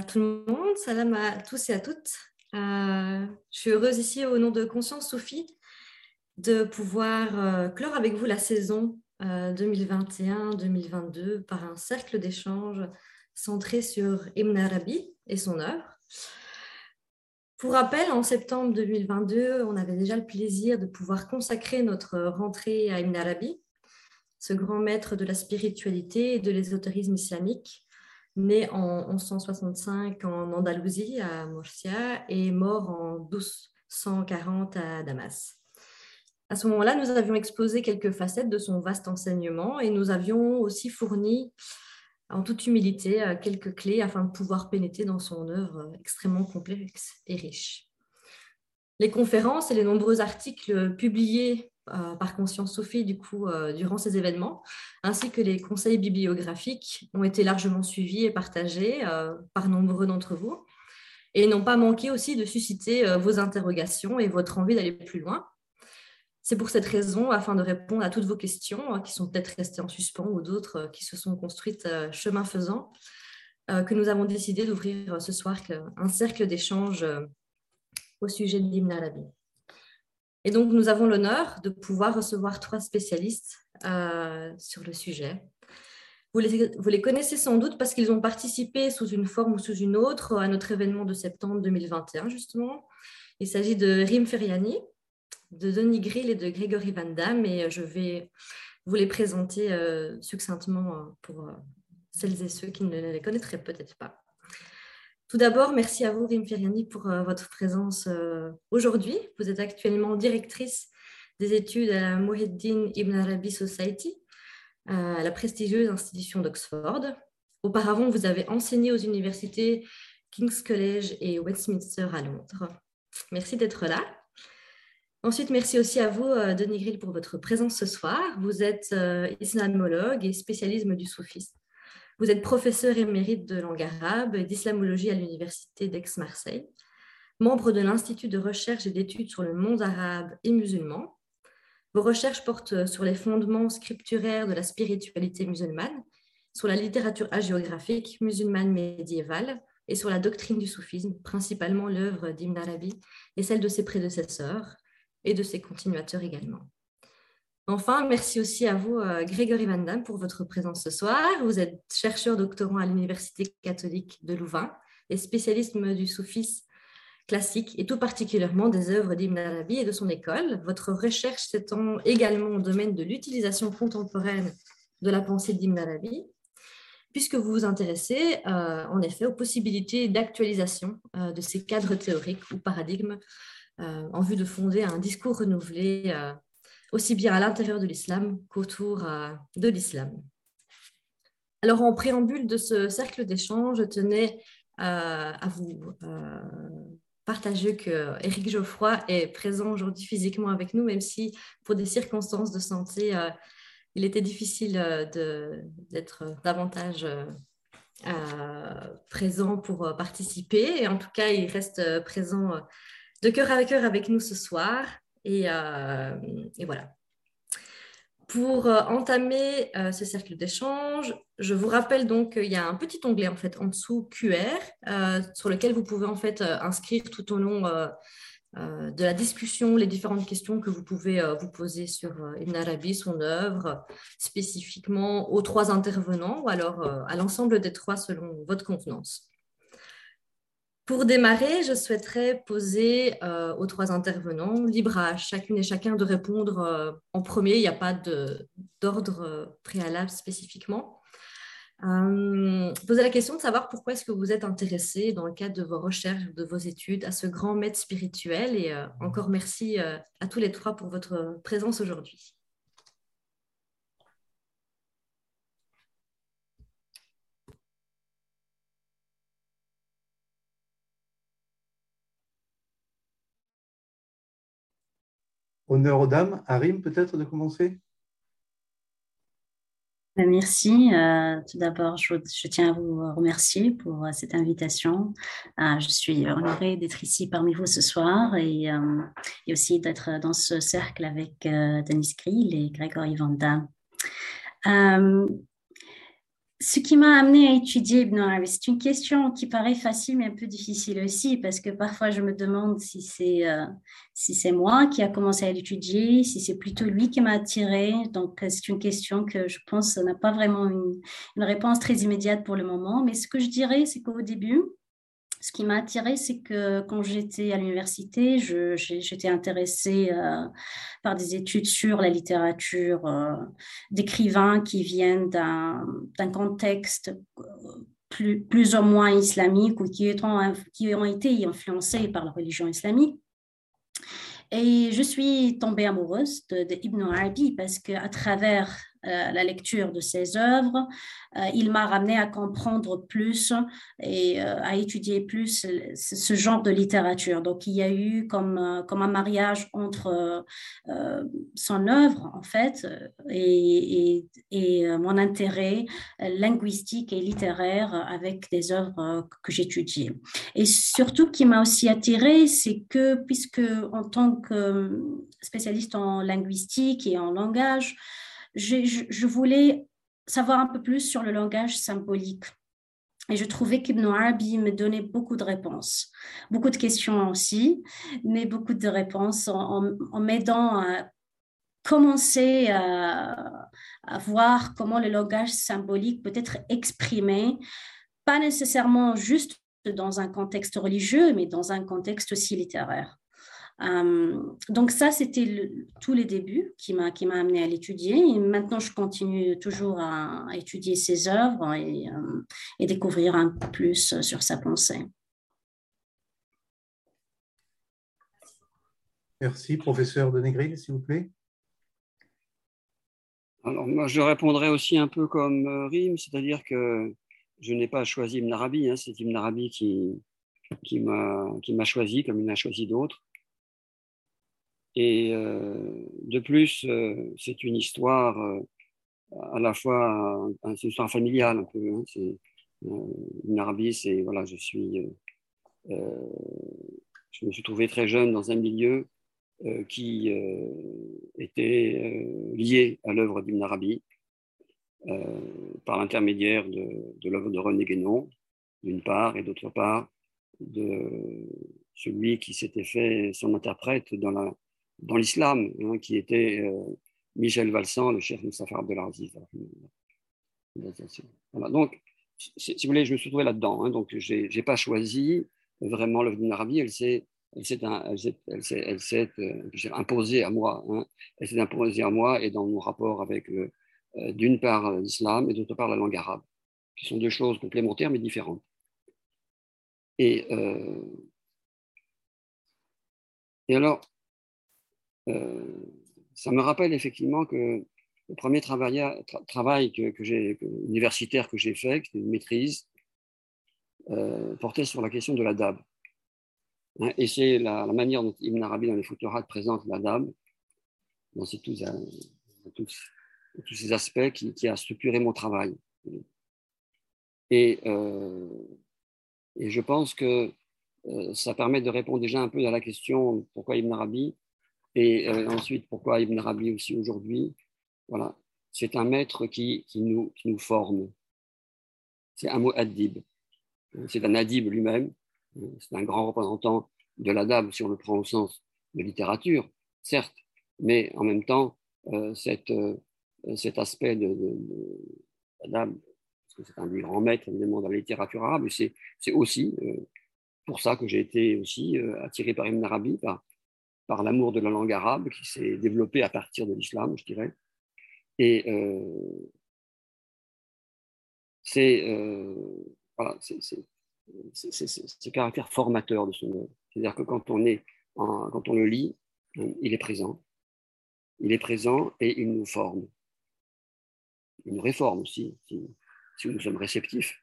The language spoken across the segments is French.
tout le monde, salam à tous et à toutes. Euh, je suis heureuse ici au nom de Conscience Sophie de pouvoir euh, clore avec vous la saison 2021-2022 euh, par un cercle d'échange centré sur Ibn Arabi et son œuvre. Pour rappel, en septembre 2022, on avait déjà le plaisir de pouvoir consacrer notre rentrée à Ibn Arabi, ce grand maître de la spiritualité et de l'ésotérisme islamique, né en 1165 en Andalousie, à Murcia, et mort en 1240 à Damas. À ce moment-là, nous avions exposé quelques facettes de son vaste enseignement et nous avions aussi fourni, en toute humilité, euh, quelques clés afin de pouvoir pénétrer dans son œuvre extrêmement complexe et riche. Les conférences et les nombreux articles publiés euh, par Conscience Sophie du coup, euh, durant ces événements, ainsi que les conseils bibliographiques ont été largement suivis et partagés euh, par nombreux d'entre vous et n'ont pas manqué aussi de susciter vos interrogations et votre envie d'aller plus loin. C'est pour cette raison, afin de répondre à toutes vos questions qui sont peut-être restées en suspens ou d'autres qui se sont construites chemin faisant, que nous avons décidé d'ouvrir ce soir un cercle d'échange au sujet de l'hymne arabe. Et donc, nous avons l'honneur de pouvoir recevoir trois spécialistes euh, sur le sujet. Vous les, connaissez sans doute parce qu'ils ont participé sous une forme ou sous une autre à notre événement de septembre 2021, justement. Il s'agit de Rim Feriani, de Denis Grill et de Grégory Van Damme, et je vais vous les présenter euh, succinctement euh, pour celles et ceux qui ne les connaîtraient peut-être pas. Tout d'abord, merci à vous, Rim Feriani, pour euh, votre présence euh, aujourd'hui. Vous êtes actuellement directrice des études à la Muhiddin Ibn Arabi Society, à la prestigieuse institution d'Oxford. Auparavant, vous avez enseigné aux universités King's College et Westminster à Londres. Merci d'être là. Ensuite, merci aussi à vous, euh, Denis Grill, pour votre présence ce soir. Vous êtes islamologue et spécialiste du soufisme. Vous êtes professeur émérite de langue arabe et d'islamologie à l'Université d'Aix-Marseille, membre de l'Institut de recherche et d'études sur le monde arabe et musulman. Vos recherches portent sur les fondements scripturaires de la spiritualité musulmane, sur la littérature hagiographique musulmane médiévale et sur la doctrine du soufisme, principalement l'œuvre d'Ibn Arabi et celle de ses prédécesseurs et de ses continuateurs également. Enfin, merci aussi à vous, euh, Grégory Van Damme, pour votre présence ce soir. Vous êtes chercheur doctorant à l'Université catholique de Louvain et spécialiste du soufisme classique et tout particulièrement des œuvres d'Ibn Arabi et de son école. Votre recherche s'étend également au domaine de l'utilisation contemporaine de la pensée d'Ibn Arabi, puisque vous vous intéressez euh, en effet aux possibilités d'actualisation euh, de ces cadres théoriques ou paradigmes en vue de fonder un discours renouvelé aussi bien à l'intérieur de l'islam qu'autour euh, de l'islam. Alors, en préambule de ce cercle d'échange, je tenais euh, à vous euh, partager que Éric Geoffroy est présent aujourd'hui physiquement avec nous, même si pour des circonstances de santé, il était difficile d'être davantage présent pour participer. Et en tout cas, il reste présent de cœur à cœur avec nous ce soir. Euh, et, voilà. Pour euh, entamer euh, ce cercle d'échange, je vous rappelle donc qu'il y a un petit onglet en fait en dessous QR sur lequel vous pouvez en fait inscrire tout au long de la discussion les différentes questions que vous pouvez vous poser sur Ibn Arabi, son œuvre, spécifiquement aux trois intervenants ou alors à l'ensemble des trois selon votre convenance. Pour démarrer, je souhaiterais poser euh, aux trois intervenants, libre à chacune et chacun de répondre euh, en premier, il n'y a pas d'ordre euh, préalable spécifiquement. poser la question de savoir pourquoi est-ce que vous êtes intéressé dans le cadre de vos recherches, de vos études, à ce grand maître spirituel. Et encore merci à tous les trois pour votre présence aujourd'hui. Honneur aux dames. Arim, peut-être de commencer? Ben, Merci. Euh, tout d'abord, je, tiens à vous remercier pour euh, cette invitation. Euh, je suis honorée d'être ici parmi vous ce soir et, aussi d'être dans ce cercle avec Denis Grill et Grégory Vanda. Ce qui m'a amené à étudier Ibn c'est une question qui paraît facile mais un peu difficile aussi parce que parfois je me demande si c'est euh, si c'est moi qui a commencé à l'étudier, si c'est plutôt lui qui m'a attiré. Donc euh, c'est une question que je pense n'a pas vraiment une réponse très immédiate pour le moment. Mais ce que je dirais, c'est qu'au début, ce qui m'a attiré, c'est que quand j'étais à l'université, j'étais intéressée euh, par des études sur la littérature euh, d'écrivains qui viennent d'un contexte euh, plus, plus ou moins islamique ou qui, qui ont été influencés par la religion islamique. Et je suis tombée amoureuse de, de Ibn Arabi parce qu'à travers la lecture de ses œuvres. Euh, il m'a ramené à comprendre plus et euh, à étudier plus ce genre de littérature. Donc, il y a eu comme, comme un mariage entre son œuvre, en fait, et, et, mon intérêt linguistique et littéraire avec des œuvres que j'étudiais. Et surtout, qui m'a aussi attiré, c'est que, puisque en tant que spécialiste en linguistique et en langage, je, voulais savoir un peu plus sur le langage symbolique. Et je trouvais qu'Ibn Arabi me donnait beaucoup de réponses, beaucoup de questions aussi, mais beaucoup de réponses en, m'aidant à commencer à, à, voir comment le langage symbolique peut être exprimé, pas nécessairement juste dans un contexte religieux, mais dans un contexte aussi littéraire. Euh, donc ça, c'était tous les débuts qui m'a qui m'a amené à l'étudier. Et maintenant, je continue toujours à, étudier ses œuvres et, euh, et, découvrir un peu plus sur sa pensée. Merci, professeur Denegril, s'il vous plaît. Alors moi, je répondrai aussi un peu comme euh, Rim, c'est-à-dire que je n'ai pas choisi Ibn Arabi, hein, c'est Ibn Arabi qui, qui m'a choisi, comme il a choisi d'autres. Et euh, de plus, euh, c'est une histoire euh, à la fois, une histoire familiale un peu. Hein, c'est, une Arabie, c'est voilà, je me suis trouvé très jeune dans un milieu qui était lié à l'œuvre d'Ibn Arabi par l'intermédiaire de l'œuvre de René Guénon, d'une part, et d'autre part, de celui qui s'était fait son interprète dans la, dans l'islam, hein, qui était euh, Michel Valsan, le chef Mustafa Abdelaziz. Voilà. Donc, si, vous voulez, je me suis trouvé là-dedans. Hein, donc, je n'ai pas choisi vraiment d'Arabie. Elle s'est elle s'est euh, imposée à moi. Hein, elle s'est imposée à moi et dans mon rapport avec, euh, d'une part, l'islam et d'autre part, la langue arabe, qui sont deux choses complémentaires mais différentes. Et, alors, euh, ça me rappelle effectivement que le premier travail, que, que universitaire que j'ai fait, qui était une maîtrise, euh, portait sur la question de la DAB. Hein, et c'est la, manière dont Ibn Arabi dans les Futurat présente la DAB, dans tous, tous, ces aspects qui, qui, a structuré mon travail. Euh, et je pense que ça permet de répondre déjà un peu à la question pourquoi Ibn Arabi et euh, ensuite, pourquoi Ibn Arabi aussi aujourd'hui? Voilà, c'est un maître qui, qui, nous, nous forme. C'est un mot adib. C'est un adib lui-même. C'est un grand représentant de l'adab, si on le prend au sens de littérature, certes, mais en même temps, euh, cette, euh, cet aspect de, l'adab, parce que c'est un des grands maîtres évidemment dans la littérature arabe, c'est, aussi pour ça que j'ai été aussi attiré par Ibn Arabi, par l'amour de la langue arabe qui s'est développé à partir de l'islam, je dirais. Et euh, c'est euh, ce caractère formateur de son œuvre. C'est-à-dire que quand on, est quand on le lit, il est présent. Il est présent et il nous forme. Il nous réforme aussi, si, nous sommes réceptifs.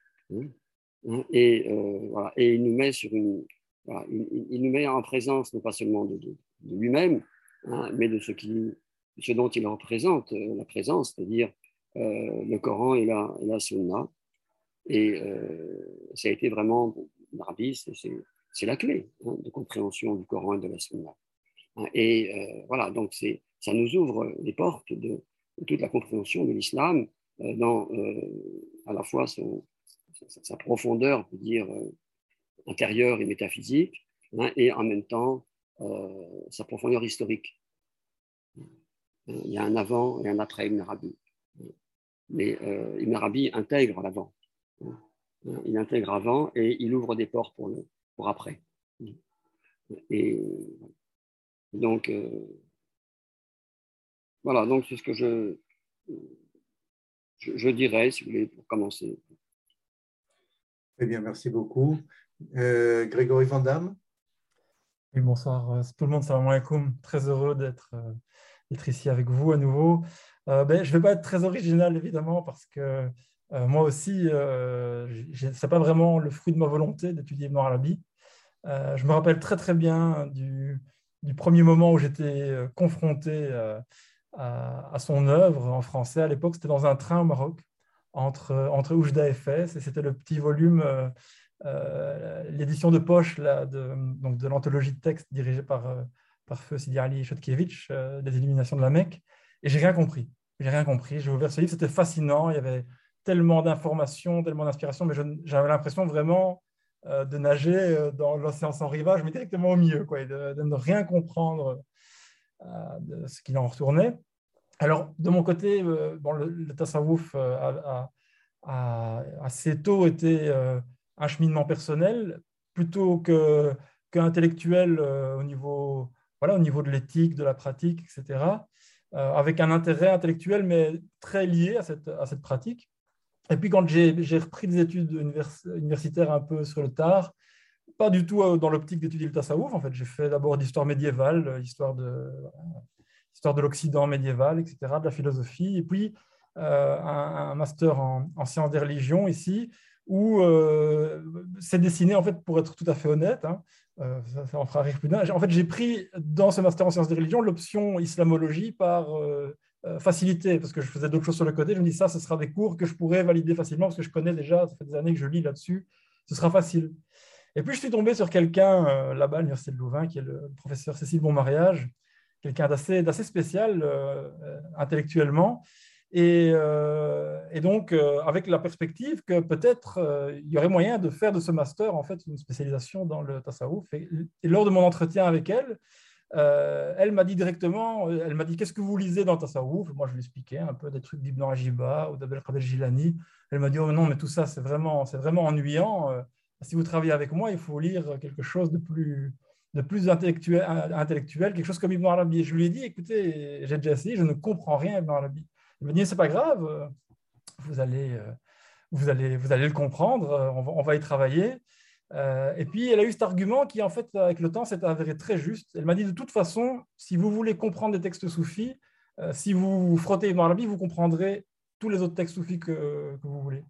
Et, euh, voilà, et il nous met sur une, il, nous met en présence non pas seulement de, de, de lui-même, hein, mais de ce, dont il représente euh, la présence, c'est-à-dire euh, le Coran et la, la Sunna. Et euh, ça a été vraiment, Mardi, c'est la clé hein, de compréhension du Coran et de la Sunna. Hein, et voilà, donc ça nous ouvre les portes de, toute la compréhension de l'islam dans à la fois sa, profondeur, on peut dire, intérieure et métaphysique, et en même temps sa profondeur historique. Il y a un avant et un après Ibn Arabi. Mais Ibn Arabi intègre l'avant. Il intègre avant et il ouvre des portes pour, pour après. Et donc, voilà, donc c'est ce que je, je, dirais, si vous voulez, pour commencer. Très bien, merci beaucoup. Euh, Grégory Vandamme Oui, bonsoir euh, tout le monde, salam alaikum. Très heureux d'être euh, ici avec vous à nouveau. ben, je ne vais pas être très original, évidemment, parce que moi aussi, ce n'est pas vraiment le fruit de ma volonté d'étudier Ibn Arabi. je me rappelle très très bien du, du premier moment où j'étais confronté à, son œuvre en français. À l'époque, c'était dans un train au Maroc, entre, entre Oujda et Fès, et c'était le petit volume, euh, euh, l'édition de poche là, de, de l'anthologie de texte dirigée par, euh, par Feu Sidi Chodkiewicz, des Illuminations de la Mecque, et j'ai rien compris. J'ai rien compris. J'ai ouvert ce livre, c'était fascinant. Il y avait tellement d'informations, tellement d'inspiration, mais j'avais l'impression vraiment de nager dans l'océan sans rivage, mais directement au milieu, quoi, de, de ne rien comprendre euh, de ce qu'il en retournait. Alors, de mon côté, euh, bon, le, le euh, a, assez tôt été un cheminement personnel plutôt que, qu'intellectuel au, niveau, voilà, au niveau de l'éthique, de la pratique, etc., avec un intérêt intellectuel, mais très lié à cette, à cette pratique. Et puis, quand j'ai, repris des études universitaires un peu sur le tard, pas du tout euh, dans l'optique d'étudier le tasawwuf. En fait, j'ai fait d'abord d'histoire médiévale, euh, histoire de, histoire de l'Occident médiéval, etc., de la philosophie, et puis euh, un, master en, sciences des religions ici, où c'est dessiné, en fait, pour être tout à fait honnête, hein, ça, en fera rire plus d'un. En fait, j'ai pris dans ce master en sciences des religions l'option islamologie par facilité, parce que je faisais d'autres choses sur le côté. Je me dis, ça, ce sera des cours que je pourrais valider facilement, parce que je connais déjà, ça fait des années que je lis là-dessus, ce sera facile. Et puis, je suis tombé sur quelqu'un euh, là-bas à l'Université de Louvain, qui est le professeur Cécile Bonmariage, quelqu'un d'assez, spécial euh, euh, intellectuellement. Et, et donc, avec la perspective que peut-être il y aurait moyen de faire de ce master en fait une spécialisation dans le tasawwuf. Et, lors de mon entretien avec elle, elle m'a dit directement, elle m'a dit qu'est-ce que vous lisez dans le tasawwuf Moi, je lui expliquais un peu des trucs d'Ibn Rajiba ou d'Abdel Qadir Jilani. Elle m'a dit oh non, mais tout ça c'est vraiment, c'est vraiment ennuyant si vous travaillez avec moi, il faut lire quelque chose de plus, de plus intellectuel, intellectuel, quelque chose comme Ibn Arabi. je lui ai dit, écoutez, j'ai déjà essayé, je ne comprends rien Ibn Arabi. Il m'a dit, c'est pas grave, vous allez, vous allez, vous allez le comprendre, on va, y travailler. Euh, et puis, elle a eu cet argument qui, en fait, avec le temps, s'est avéré très juste. Elle m'a dit, de toute façon, si vous voulez comprendre des textes soufis, euh, si vous frottez Ibn Arabi, vous comprendrez tous les autres textes soufis que, vous voulez.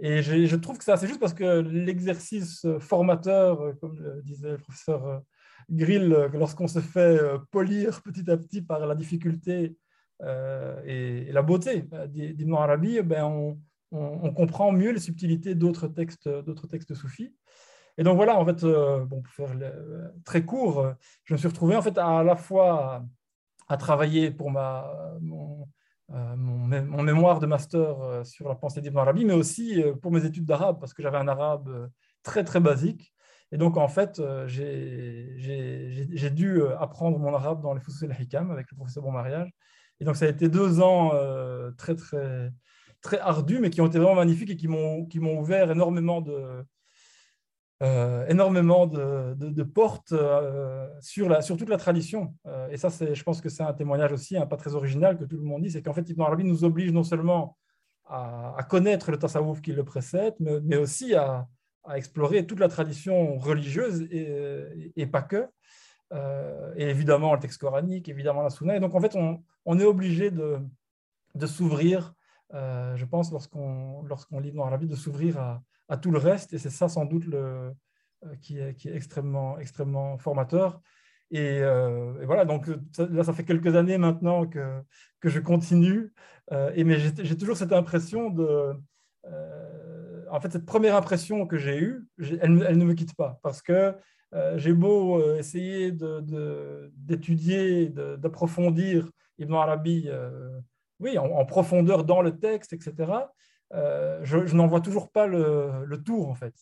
Et je, trouve que c'est assez juste parce que l'exercice formateur, comme le disait le professeur euh, Grill, euh, lorsqu'on se fait euh, polir petit à petit par la difficulté et, la beauté d'Ibn Arabi, eh ben on, comprend mieux les subtilités d'autres textes, d'autres textes soufis. Et donc voilà, en fait, bon, pour faire très court, je me suis retrouvé en fait à, la fois à, travailler pour ma, mon, euh, mémoire de master euh, sur la pensée d'Ibn Arabi, mais aussi euh, pour mes études d'arabe, parce que j'avais un arabe très, très basique. Et donc, en fait, j'ai dû apprendre mon arabe dans les Foussous el-Hikam avec le professeur Bon Mariage. Et donc, ça a été deux ans très, très, très ardus, mais qui ont été vraiment magnifiques et qui m'ont ouvert énormément de, euh, énormément de, portes euh, sur, la, sur toute la tradition. Euh, et ça, je pense que c'est un témoignage aussi, hein, pas très original, que tout le monde dit, c'est qu'en fait, Ibn Arabi nous oblige non seulement à, connaître le tasawwuf qui le précède, mais, aussi à, explorer toute la tradition religieuse et, pas que. Et évidemment le texte coranique, évidemment la sunna. Donc, en fait, on, est obligé de, s'ouvrir, je pense, lorsqu'on lorsqu'on lit Ibn Arabi, de s'ouvrir à, tout le reste. Et c'est ça sans doute euh, qui, est, extrêmement, extrêmement formateur. Et, euh, voilà, donc là, ça fait quelques années maintenant que, que je continue. Euh, et, mais j'ai toujours cette impression de... en fait, cette première impression que j'ai eue, elle, elle, ne me quitte pas. Parce que j'ai beau essayer d'étudier, d'approfondir Ibn Arabi oui, en, profondeur dans le texte, etc., je, n'en vois toujours pas le, le, tour, en fait.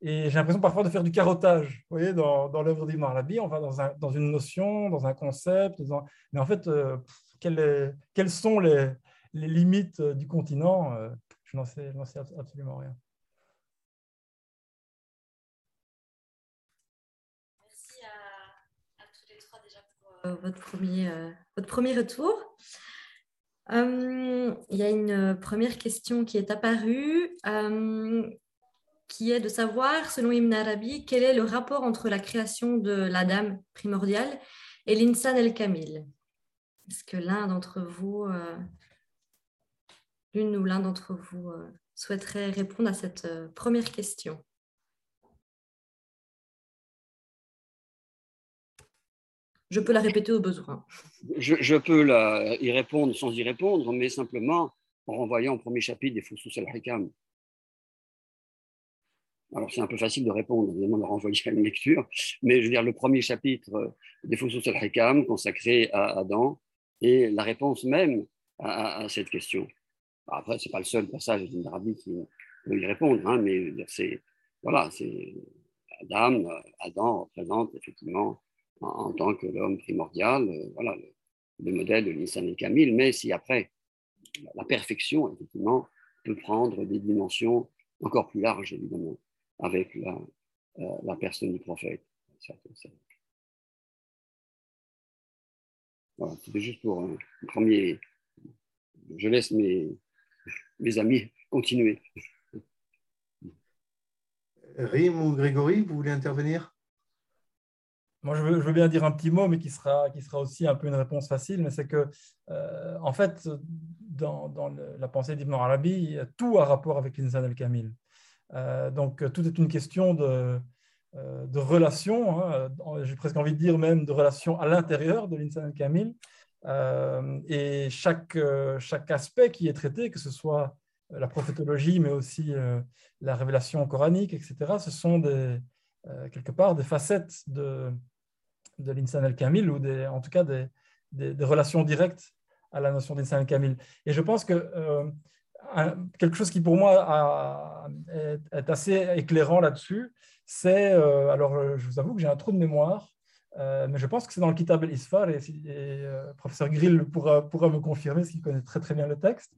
Et j'ai l'impression parfois de faire du carottage. Vous voyez, dans, l'œuvre d'Ibn Arabi, on va dans, un, dans, une notion, dans un concept, mais en fait, quelles, sont les, limites du continent Je n'en sais absolument rien. Votre premier, euh, votre premier retour. Euh, il y a une première question qui est apparue, qui est de savoir, selon Ibn Arabi, quel est le rapport entre la création de la dame primordiale et l'insan el-kamil. Est-ce que l'un d'entre vous, l'une ou l'un d'entre vous, souhaiterait répondre à cette première question? Je peux la répéter au besoin. Je, peux y répondre sans y répondre, mais simplement en renvoyant au premier chapitre des Fousous al-Hikam. Alors, c'est un peu facile de répondre, évidemment, de renvoyer à une lecture, mais je veux dire, le premier chapitre des Fousous al-Hikam consacré à Adam et la réponse même à, cette question. Après, ce n'est pas le seul passage d'Arabi qui peut y répondre, hein, mais c'est voilà, c'est Adam, Adam représente effectivement en, tant que l'homme primordial, euh, voilà, le, modèle de Nissan et Camille, mais si après, la perfection, effectivement, peut prendre des dimensions encore plus larges, évidemment, avec la, euh, personne du prophète. Voilà, c'était juste pour un premier. Je laisse mes, mes amis continuer. Rim ou Grégory, vous voulez intervenir? Moi, je veux, bien dire un petit mot, mais qui sera, qui sera aussi un peu une réponse facile, mais c'est que, euh, en fait, dans, la pensée d'Ibn Arabi, tout a rapport avec l'insan el-kamil. Euh, donc, tout est une question de, euh, de relation, hein, j'ai presque envie de dire même de relation à l'intérieur de l'insan el-kamil. et chaque, chaque aspect qui est traité, que ce soit la prophétologie, mais aussi la révélation coranique, etc., ce sont quelque part des facettes de, de l'insan el-kamil ou en tout cas des, relations directes à la notion d'insan el-kamil. Et je pense que euh, quelque chose qui pour moi est, assez éclairant là-dessus, c'est, euh, alors je vous avoue que j'ai un trou de mémoire, euh, mais je pense que c'est dans le Kitab el-Isfar, et, et professeur Grill pourra, pourra, me confirmer, parce qu'il connaît très très bien le texte,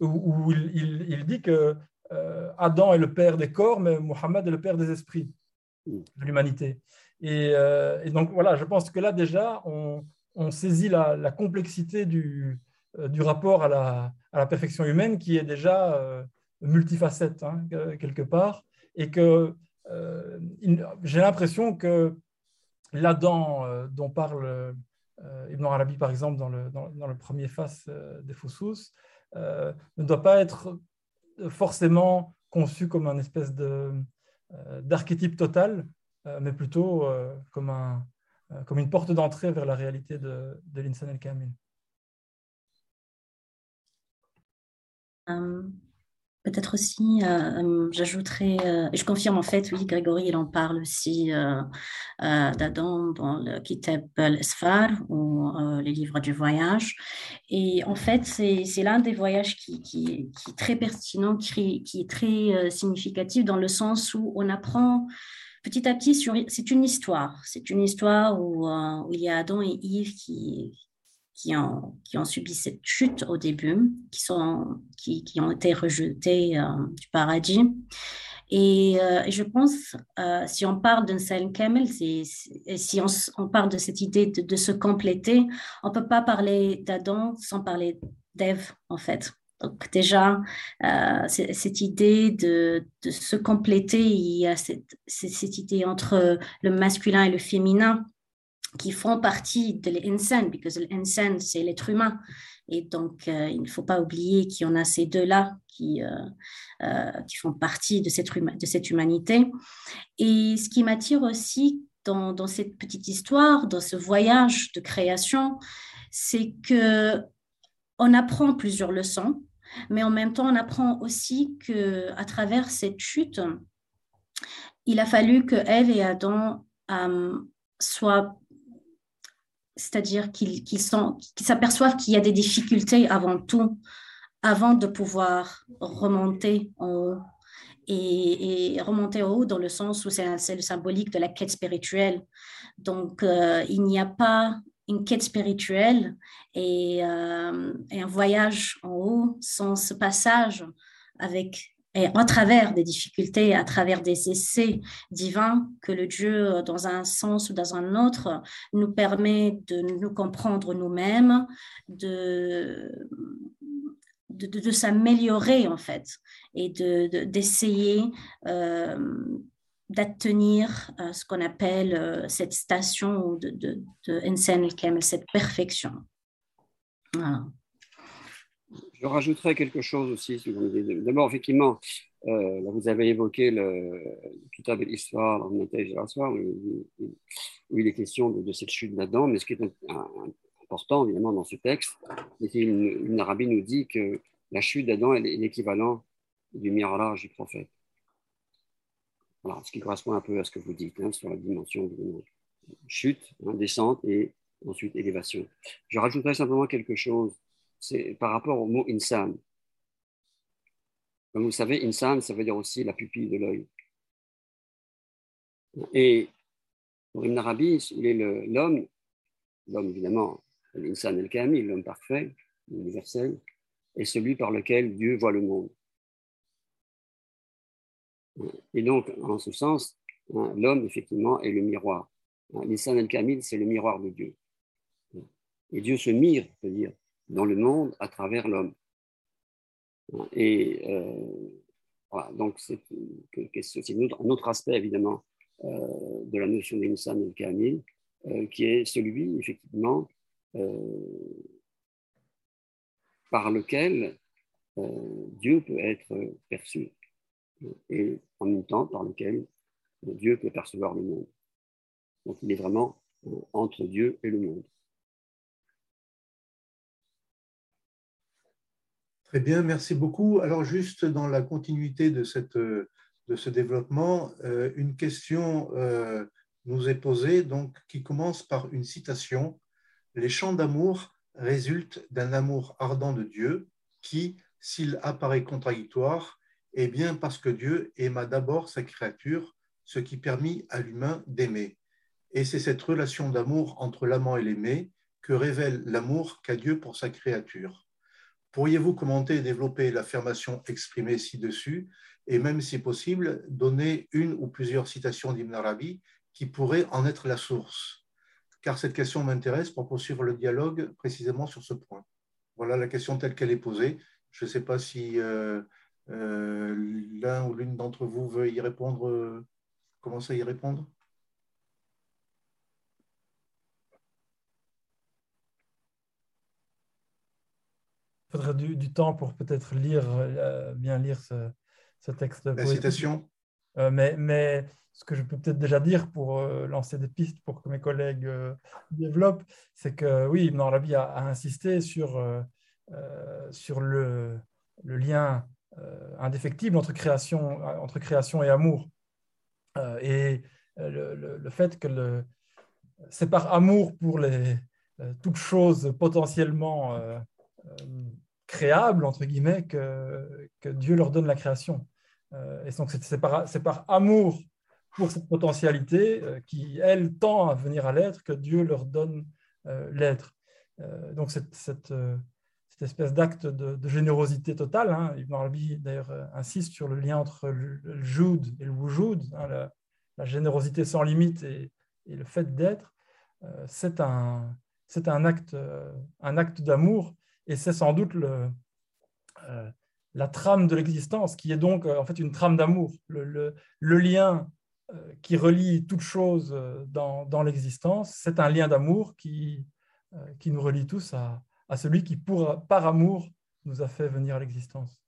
où, il, il, dit que Adam est le père des corps, mais Mohammed est le père des esprits de l'humanité. Euh, et, donc voilà, je pense que là déjà, on, saisit la, complexité du, euh, rapport à la, perfection humaine qui est déjà euh, multifacette hein, quelque part, et que j'ai l'impression que l'Adam dont parle Ibn Arabi par exemple dans le, premier face des Foussous ne doit pas être forcément conçu comme un espèce d'archétype total, mais plutôt euh, comme, un, euh, comme une porte d'entrée vers la réalité de, de l'insan el-kamil. Peut-être aussi, j'ajouterais, et je confirme en fait, oui, Grégory, il en parle aussi d'Adam dans le Kitab al-Asfar ou les livres du voyage. Et en fait, c'est l'un des voyages qui, qui, qui, est très pertinent, qui, qui est très significatif dans le sens où on apprend petit à petit, c'est une histoire. C'est une histoire où, euh, il y a Adam et Yves qui, qui, ont, qui subi cette chute au début, qui, sont, qui, qui ont été rejetés euh, du paradis. Et, euh, je pense, si on parle d'un Salim Kamel, si on, parle de cette idée de, de se compléter, on ne peut pas parler d'Adam sans parler d'Ève, en fait. Donc déjà, euh, cette idée de, se compléter, il y a cette, idée entre le masculin et le féminin qui font partie de l'insan, parce que l'insan, c'est l'être humain. Et donc, euh, il ne faut pas oublier qu'il y en a ces deux-là qui, euh, qui font partie de cette, de cette humanité. Et ce qui m'attire aussi dans, dans, cette petite histoire, dans ce voyage de création, c'est que on apprend plusieurs leçons, mais en même temps, on apprend aussi que à travers cette chute, il a fallu que Ève et Adam euh, soient c'est-à-dire qu'ils s'aperçoivent qu'il y a des difficultés avant tout, avant de pouvoir remonter en haut. Et, remonter en haut dans le sens où c'est le symbolique de la quête spirituelle. Donc, euh, il n'y a pas une quête spirituelle et, euh, et, un voyage en haut sans ce passage avec et à travers des difficultés, à travers des essais divins que le Dieu, dans un sens ou dans un autre, nous permet de nous comprendre nous-mêmes, de, de, s'améliorer en fait, et d'essayer de, euh, d'atteindre euh, ce qu'on appelle euh, cette station de, de, de cette perfection. Je rajouterais quelque chose aussi. D'abord, effectivement, euh, vous avez évoqué le Kitab l'histoire, où, il est question de, cette chute d'Adam, mais ce qui est important, évidemment, dans ce texte, c'est qu'une Arabie nous dit que la chute d'Adam est l'équivalent du mirage du prophète. Voilà, ce qui correspond un peu à ce que vous dites hein, sur la dimension de chute, hein, descente et ensuite élévation. Je rajouterais simplement quelque chose c'est par rapport au mot insan. Comme vous savez, insan, ça veut dire aussi la pupille de l'œil. Et pour Ibn Arabi, il est l'homme, l'homme évidemment, l'insan el-kamil, l'homme parfait, universel, est celui par lequel Dieu voit le monde. Et donc, en ce sens, hein, l'homme, effectivement, est le miroir. L'insan el-kamil, c'est le miroir de Dieu. Et Dieu se mire, c'est-à-dire dans le monde à travers l'homme. Et euh, voilà, donc c'est un autre aspect évidemment euh, de la notion d'insan et kamil, euh, qui est celui effectivement par lequel Dieu peut être perçu et en même temps par lequel Dieu peut percevoir le monde. Donc il est vraiment entre Dieu et le monde. Très bien, merci beaucoup. Alors juste dans la continuité de, cette, de ce développement, euh, une question euh, nous est posée donc, qui commence par une citation. Les chants d'amour résultent d'un amour ardent de Dieu qui, s'il apparaît contradictoire, est bien parce que Dieu aima d'abord sa créature, ce qui permit à l'humain d'aimer. Et c'est cette relation d'amour entre l'amant et l'aimé que révèle l'amour qu'a Dieu pour sa créature. Pourriez-vous commenter et développer l'affirmation exprimée ci-dessus et même si possible, donner une ou plusieurs citations d'Ibn Arabi qui pourraient en être la source? Car cette question m'intéresse pour poursuivre le dialogue précisément sur ce point. Voilà la question telle qu'elle est posée. Je ne sais pas si euh, l'un ou l'une d'entre vous veut y répondre, euh, commencer à y répondre. faudrait du, temps pour peut-être lire, euh, bien lire ce, texte. La citation euh, mais, mais, ce que je peux peut-être déjà dire pour euh, lancer des pistes pour que mes collègues développent, c'est que oui, Ibn Arabi a, a insisté sur, sur le, le lien indéfectible entre création, entre création et amour. et le, le, fait que c'est par amour pour les, toutes choses potentiellement créables, entre guillemets, que, que, Dieu leur donne la création. Euh, et donc, c'est par, par, amour pour cette potentialité euh, qui, elle, tend à venir à l'être que Dieu leur donne euh, l'être. donc, cette, cette espèce d'acte de, générosité totale, hein, Ibn Arabi, d'ailleurs, insiste sur le lien entre le, joud et le wujud, hein, la, générosité sans limite et, le fait d'être, c'est un, un acte, un acte d'amour et c'est sans doute le, euh, la trame de l'existence, qui est donc euh, en fait une trame d'amour, le, lien euh, qui relie toute chose dans, dans l'existence, c'est un lien d'amour qui, qui nous relie tous à, à celui qui, par amour, nous a fait venir à l'existence.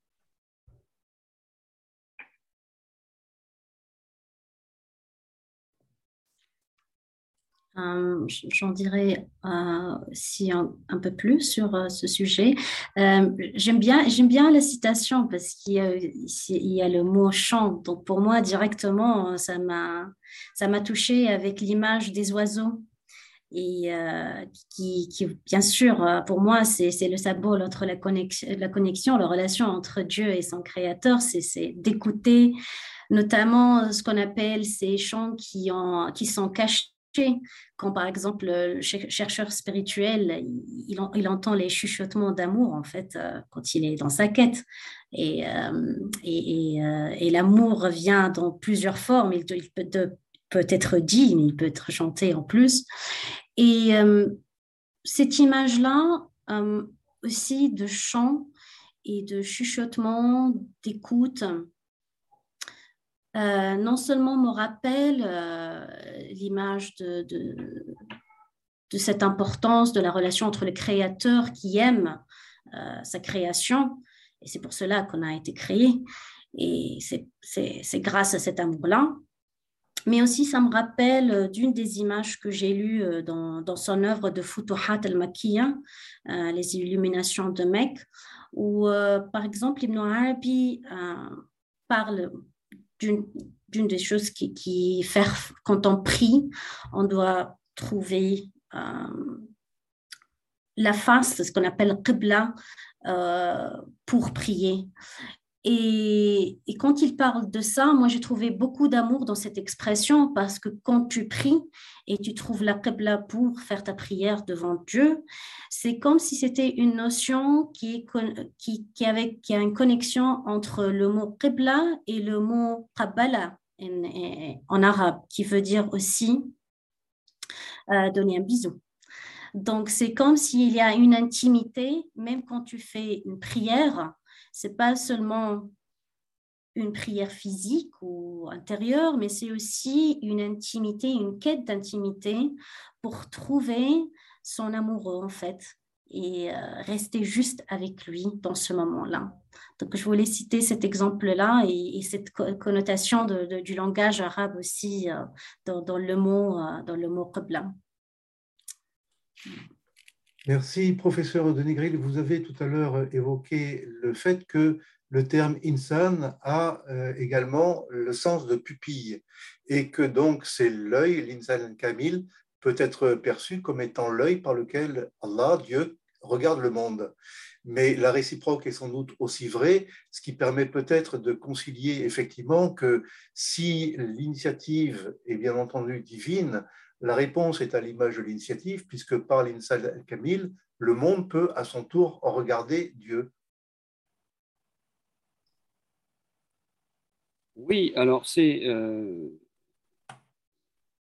Euh, j'en dirais euh, si un, peu plus sur euh, ce sujet. j'aime bien, bien la citation parce qu'il y, y a le mot chant. Donc pour moi directement, ça m'a, ça m'a touché avec l'image des oiseaux. Et euh, qui, bien sûr, euh, pour moi, c'est le symbole entre la connexion, la relation entre Dieu et son Créateur, c'est d'écouter notamment ce qu'on appelle ces chants qui, ont, qui sont cachés quand par exemple le chercheur spirituel, il, entend les chuchotements d'amour en fait euh, quand il est dans sa quête. Et, l'amour vient dans plusieurs formes. Il, peut, peut être dit, mais il peut être chanté en plus. Et euh, cette image-là euh, aussi de chant et de chuchotement, d'écoute, euh, non seulement me rappelle l'image de, cette importance de la relation entre le créateur qui aime sa création, et c'est pour cela qu'on a été créé, et c'est grâce à cet amour-là mais aussi ça me rappelle euh, d'une des images que j'ai lues euh, dans, son œuvre de Futuhat al-Makkiya, euh, les illuminations de Mecque, où par exemple Ibn Arabi parle d'une des choses qui, qui fait quand on prie, on doit trouver la face, ce qu'on appelle qibla, pour prier. Et, quand il parle de ça, moi j'ai trouvé beaucoup d'amour dans cette expression parce que quand tu pries et tu trouves la Qibla pour faire ta prière devant Dieu, c'est comme si c'était une notion qui, a une connexion entre le mot Qibla et le mot Qabbala en, arabe, qui veut dire aussi euh, donner un bisou. Donc c'est comme s'il y a une intimité, même quand tu fais une prière c'est pas seulement une prière physique ou intérieure, mais c'est aussi une intimité, une quête d'intimité pour trouver son amoureux en fait et euh, rester juste avec lui dans ce moment-là. Donc je voulais citer cet exemple-là et, cette connotation du langage arabe aussi euh, dans, le mot euh, dans le mot Merci, professeur Denegril. Vous avez tout à l'heure évoqué le fait que le terme insan a euh, également le sens de pupille et que donc c'est l'œil, l'insan kamil, peut être perçu comme étant l'œil par lequel Allah, Dieu, regarde le monde. Mais la réciproque est sans doute aussi vraie, ce qui permet peut-être de concilier effectivement que si l'initiative est bien entendu divine, la réponse est à l'image de l'initiative, puisque par l'Insal al-Kamil, le monde peut à son tour regarder Dieu. Oui, alors c'est. Euh,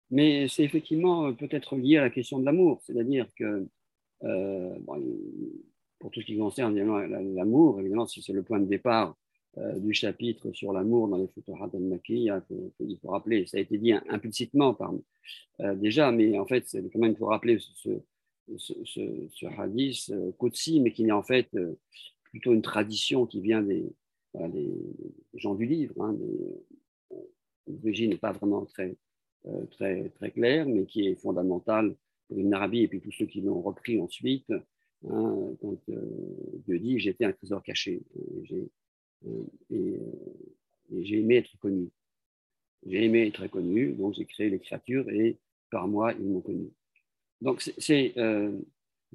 mais c'est effectivement peut-être lié à la question de l'amour, c'est-à-dire que, euh, pour tout ce qui concerne l'amour, évidemment, si c'est le point de départ euh, du chapitre sur l'amour dans les Futuhat al-Makiyya, il faut rappeler, ça a été dit implicitement par, euh, déjà, mais en fait, quand même, il faut rappeler ce, ce, ce, hadith euh, mais qui est en fait plutôt une tradition qui vient des, gens du livre. Hein, L'origine n'est pas vraiment très, très, très claire, mais qui est fondamentale pour une Arabie et puis tous ceux qui l'ont repris ensuite. Hein, quand Dieu dit J'étais un trésor caché. J'ai euh, et, j'ai aimé être connu. J'ai aimé être connu, donc j'ai créé les créatures et par moi, ils m'ont connu. Donc c'est euh,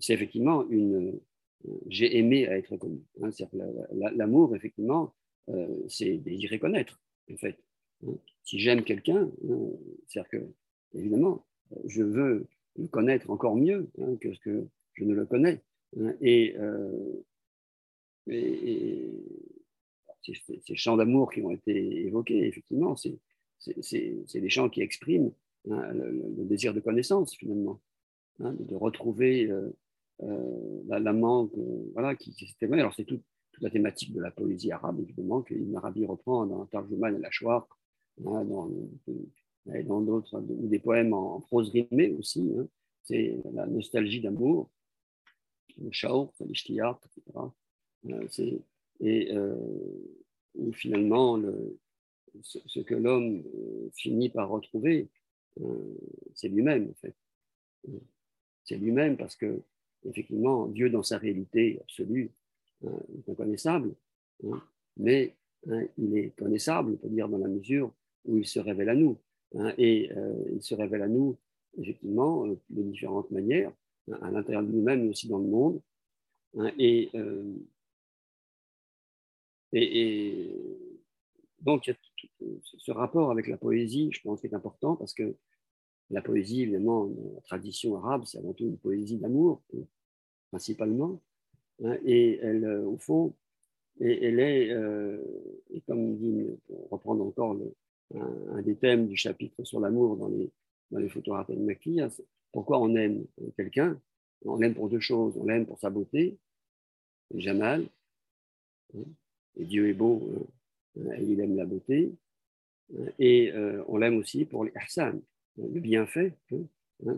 effectivement une. Euh, j'ai aimé être connu. Hein, L'amour, effectivement, euh, c'est désirer connaître, en fait. Hein. Si j'aime quelqu'un, hein, c'est-à-dire que, évidemment, je veux le connaître encore mieux que ce que je ne le connais. et, ces, chants d'amour qui ont été évoqués, effectivement, c'est des chants qui expriment hein, le, désir de connaissance, finalement, hein, de, retrouver euh, euh, l'amant voilà, qui, s'était Alors, c'est toute la thématique de la poésie arabe, évidemment, que Ibn Arabi reprend dans Tarjuman et la Shwar, hein, dans, d'autres, ou des poèmes en, prose rimée aussi. Hein. c'est la nostalgie d'amour, le shaour, l'ishtiyaq, etc. et euh, finalement le, ce, que l'homme euh, finit par retrouver, euh, c'est lui-même en fait. C'est lui-même parce que effectivement Dieu dans sa réalité absolue hein, est inconnaissable, hein, mais hein, il est connaissable, on peut dire dans la mesure où il se révèle à nous. et il se révèle à nous effectivement, de différentes manières, à l'intérieur de nous-mêmes, mais aussi dans le monde. Hein, et, et, donc, a ce rapport avec la poésie, je pense, qui est important parce que la poésie, évidemment, la tradition arabe, c'est avant tout une poésie d'amour, principalement. Hein, et elle, euh, au fond, elle est, euh, et comme dit, pour reprendre encore un, des thèmes du chapitre sur l'amour dans les, dans les photos hein, pourquoi on aime quelqu'un? On l'aime pour deux choses. On l'aime pour sa beauté, Jamal, hein, Dieu est beau, et il aime la beauté, et euh, on l'aime aussi pour les le bienfait,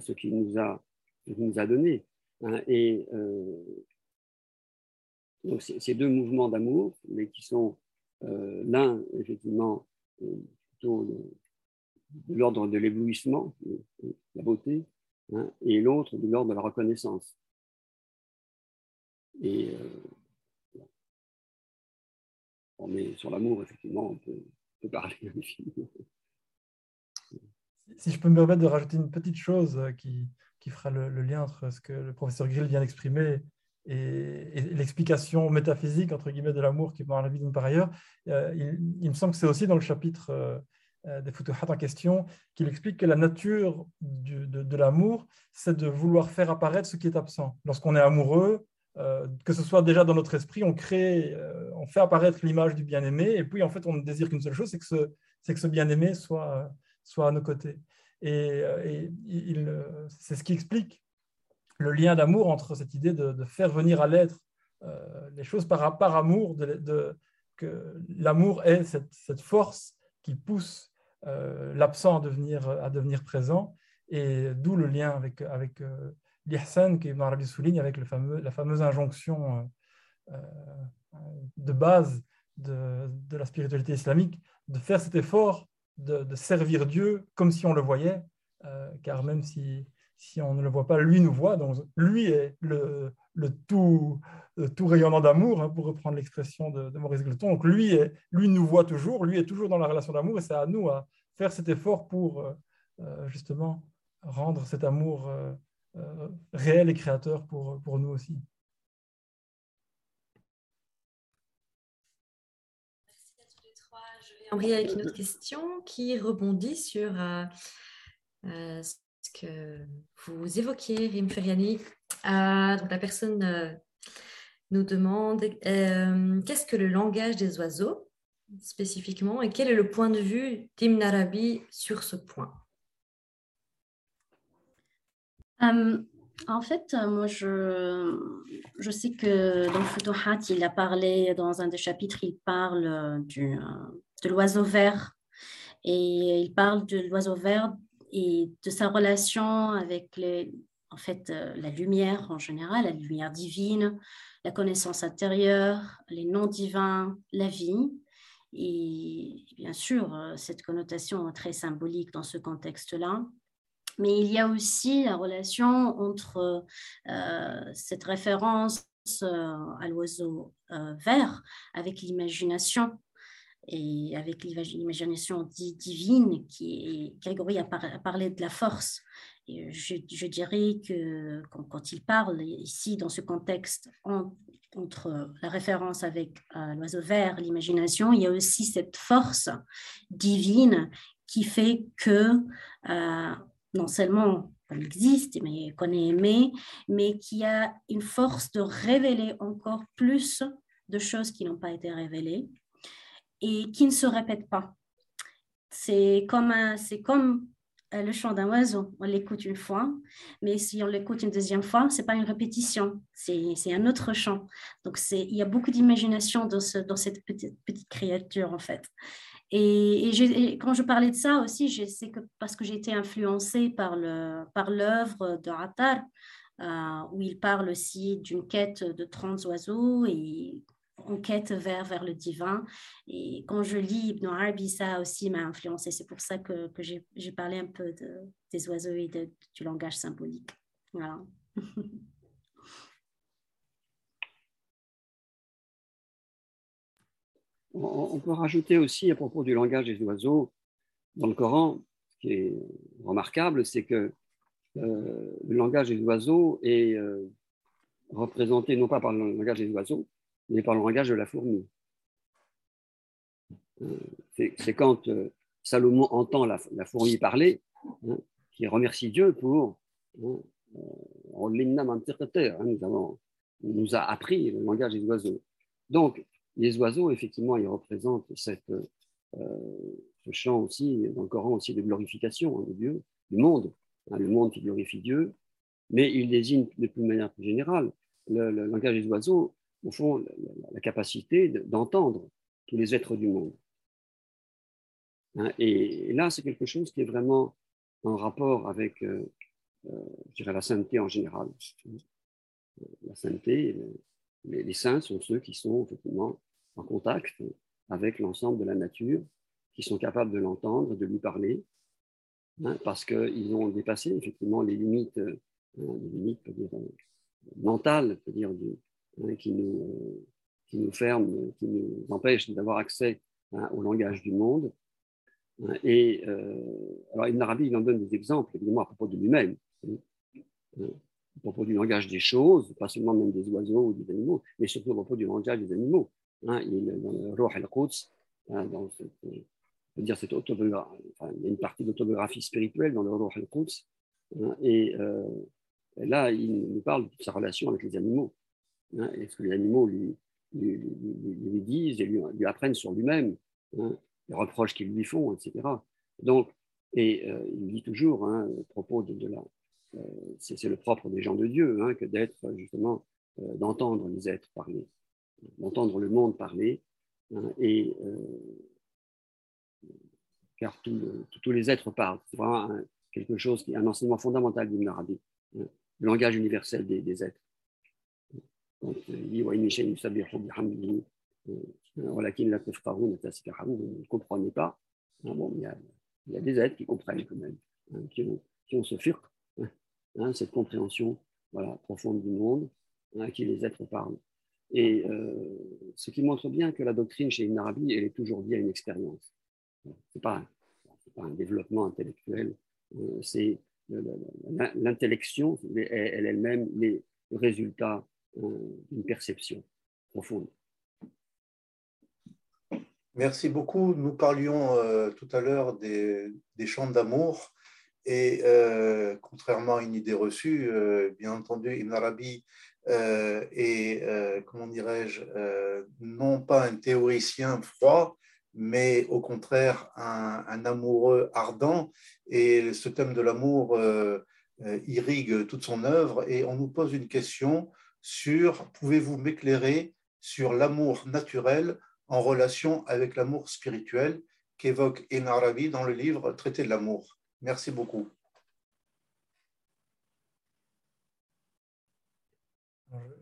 ce qu'il nous, a, nous a donné. et donc, ces deux mouvements d'amour, mais qui sont euh, l'un, effectivement, euh, plutôt de, l'ordre de l'éblouissement, la beauté, hein, et l'autre de l'ordre de la reconnaissance. Et euh, on est sur l'amour, effectivement, on peut, parler infiniment. Si je peux me permettre de rajouter une petite chose qui, qui fera le, le, lien entre ce que le professeur Grill vient d'exprimer et, l'explication métaphysique, entre guillemets, de l'amour qui est dans la vie d'une par ailleurs, euh, il, me semble que c'est aussi dans le chapitre euh, euh, des Futuhat en question qu'il explique que la nature de, l'amour, c'est de vouloir faire apparaître ce qui est absent. Lorsqu'on est amoureux, que ce soit déjà dans notre esprit, on crée, on fait apparaître l'image du bien-aimé, et puis en fait, on ne désire qu'une seule chose, c'est que ce, bien-aimé soit, à nos côtés. Et, et c'est ce qui explique le lien d'amour entre cette idée de, faire venir à l'être euh, les choses par, amour, de, que l'amour est cette, force qui pousse euh, l'absent à devenir, présent, et d'où le lien avec, euh, l'ihsan qui Ibn souligne avec la fameuse injonction de base de, la spiritualité islamique, de faire cet effort de, servir Dieu comme si on le voyait, car même si on ne le voit pas, lui nous voit. Donc, lui est le, tout, rayonnant d'amour, hein, pour reprendre l'expression de, Maurice Gleton. Donc, lui, nous voit toujours, lui est toujours dans la relation d'amour, et c'est à nous à faire cet effort pour euh, euh, justement rendre cet amour euh, réel et créateur pour, pour nous aussi. Merci à tous les trois. Je vais embrayer avec une autre question qui rebondit sur que vous évoquiez, Rim Feriani. Euh, la personne euh, nous demande euh, qu'est-ce que le langage des oiseaux spécifiquement et quel est le point de vue d'Ibn Arabi sur ce point? En fait, moi, je, sais que dans Futuhat, il a parlé, dans un des chapitres, il parle du, de l'oiseau vert. Et il parle de l'oiseau vert et de sa relation avec les, en fait, euh, la lumière en général, la lumière divine, la connaissance intérieure, les noms divins, la vie. Et bien sûr, euh, cette connotation est très symbolique dans ce contexte-là. Mais il y a aussi la relation entre euh, cette référence à l'oiseau vert avec l'imagination et avec l'imagination divine, qui est, Grégory a, parlé de la force. Et je, dirais que quand, il parle ici, dans ce contexte, entre la référence avec euh, l'oiseau vert, l'imagination, il y a aussi cette force divine qui fait que euh, non seulement on existe, mais qu'on est aimé, mais qui a une force de révéler encore plus de choses qui n'ont pas été révélées et qui ne se répète pas. C'est comme, c'est comme euh, le chant d'un oiseau. On l'écoute une fois, mais si on l'écoute une deuxième fois, c'est pas une répétition, c'est, un autre chant. Donc il y a beaucoup d'imagination dans, ce, dans cette petite, petite créature en fait. Et, quand je parlais de ça aussi, je sais que parce que j'ai été influencée par, le, par l'œuvre de Attar, euh, où il parle aussi d'une quête de 30 oiseaux et en quête vers, vers le divin. Et quand je lis Ibn Arabi, ça aussi m'a influencé. C'est pour ça que, que j'ai, parlé un peu de, des oiseaux et du langage symbolique. Voilà. On peut rajouter aussi à propos du langage des oiseaux, dans le Coran, ce qui est remarquable, c'est que le langage des oiseaux est représenté non pas par le langage des oiseaux, mais par le langage de la fourmi. C'est quand Salomon entend la, fourmi parler, hein, qui remercie Dieu pour hein, on nous, avons, nous a appris le langage des oiseaux. Donc, les oiseaux, effectivement, ils représentent cette, euh, ce champ aussi, dans le Coran aussi, de glorification hein, de Dieu, du monde, hein, le monde qui glorifie Dieu, mais il désigne de manière plus générale le, langage des oiseaux, au fond, la, capacité d'entendre tous les êtres du monde. Hein, et, là, c'est quelque chose qui est vraiment en rapport avec euh, euh, je dirais la sainteté en général. La sainteté, les, saints sont ceux qui sont effectivement en contact avec l'ensemble de la nature, qui sont capables de l'entendre, de lui parler, hein, parce qu'ils ont dépassé effectivement les limites, euh, les limites euh, mentales, hein, qui, nous, qui nous ferment, qui nous empêchent d'avoir accès hein, au langage du monde. Et alors Ibn Arabi, il en donne des exemples, évidemment, à propos de lui-même. À propos du langage des choses, pas seulement même des oiseaux ou des animaux, mais surtout à propos du langage des animaux. Hein, dans le Ruh al-Quds, hein, dans cette, dire cette il y a une partie d'autobiographie spirituelle dans le Ruh al-Quds, hein, et, euh, là, il nous parle de sa relation avec les animaux. Hein, et ce que les animaux lui, disent et lui, apprennent sur lui-même, les reproches qu'ils lui font, etc. Donc, et euh, il dit toujours, à propos de, la, euh, c'est le propre des gens de Dieu hein, que d'être justement, euh, d'entendre les êtres parler, d'entendre le monde parler, hein, et euh, car tous les êtres parlent. C'est vraiment quelque chose un enseignement fondamental d'Ibn Arabi, hein, le langage universel des, êtres. Donc, il dit, vous ne comprenez pas. Bon, il, y a, il, y a, des êtres qui comprennent quand même, qui, ont, qui ont ce Hein, cette compréhension voilà, profonde du monde hein, qui les êtres parlent. Et euh, ce qui montre bien que la doctrine chez Ibn Arabi, elle est toujours liée à une expérience. Ce n'est pas, un développement intellectuel, euh, c'est l'intellection, elle elle-même les résultats euh, d'une perception profonde. Merci beaucoup. Nous parlions tout à l'heure des, des chants d'amour et euh, contrairement à une idée reçue, euh, bien entendu, Ibn Arabi euh, est, comment dirais-je, non pas un théoricien froid, mais au contraire un, amoureux ardent. Et ce thème de l'amour irrigue toute son œuvre. Et on nous pose une question sur, pouvez-vous m'éclairer sur l'amour naturel en relation avec l'amour spirituel qu'évoque Ibn Arabi dans le livre Traité de l'amour? Merci beaucoup.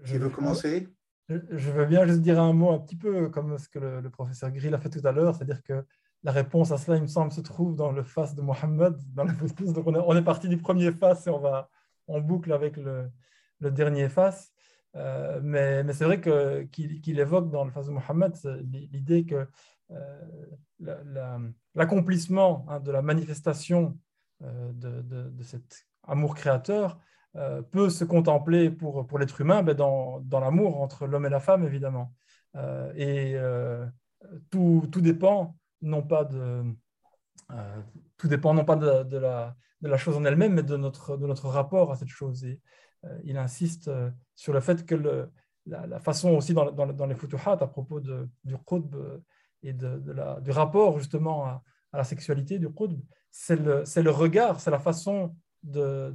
Je, veux commencer? je, veux bien juste dire un mot un petit peu comme ce que le, professeur Grill a fait tout à l'heure, c'est-à-dire que la réponse à cela, il me semble, se trouve dans le face de Mohammed, dans le Donc on est, parti du premier face et on va en boucle avec le, dernier face. Euh, mais, mais c'est vrai qu'il évoque dans le face de Mohammed l'idée que euh, l'accomplissement hein, de la manifestation euh, de, cet amour créateur euh, peut se contempler pour, pour l'être humain ben, dans, dans l'amour entre l'homme et la femme, évidemment. Euh, et tout, tout, dépend non pas de, tout dépend non pas de, la, de la chose en elle-même, mais de notre, de notre rapport à cette chose. Il insiste sur le fait que le, la, façon aussi dans, dans, les futuhat à propos de, du qutb et de, la, du rapport justement à, la sexualité du qutb, c'est le, regard, c'est la façon de,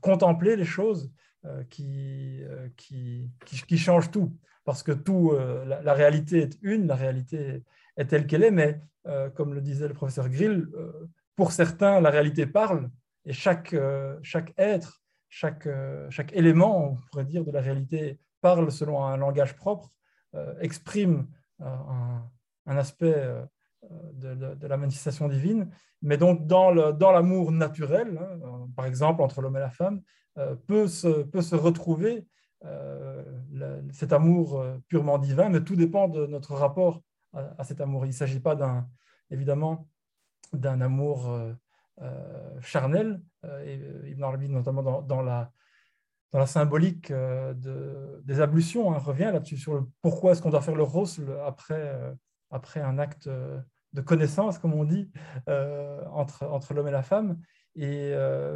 contempler les choses euh, euh, qui, qui, change tout. Parce que tout, euh, la, réalité est une, la réalité est telle qu'elle est, mais comme le disait le professeur Grill, pour certains, la réalité parle et chaque, chaque être, chaque, chaque élément, on pourrait dire, de la réalité parle selon un langage propre, exprime un, un, aspect de, la manifestation divine, mais donc dans l'amour naturel, hein, euh, par exemple entre l'homme et la femme, euh, peut, se, peut se retrouver euh, cet amour purement divin, mais tout dépend de notre rapport à, cet amour. Il ne s'agit pas d'un, évidemment d'un amour charnel. et Ibn Arabi, notamment dans, dans la dans la symbolique de, des ablutions, hein, revient là-dessus sur le pourquoi est-ce qu'on doit faire le rosle après, après un acte de connaissance, comme on dit, entre, entre l'homme et la femme. Et,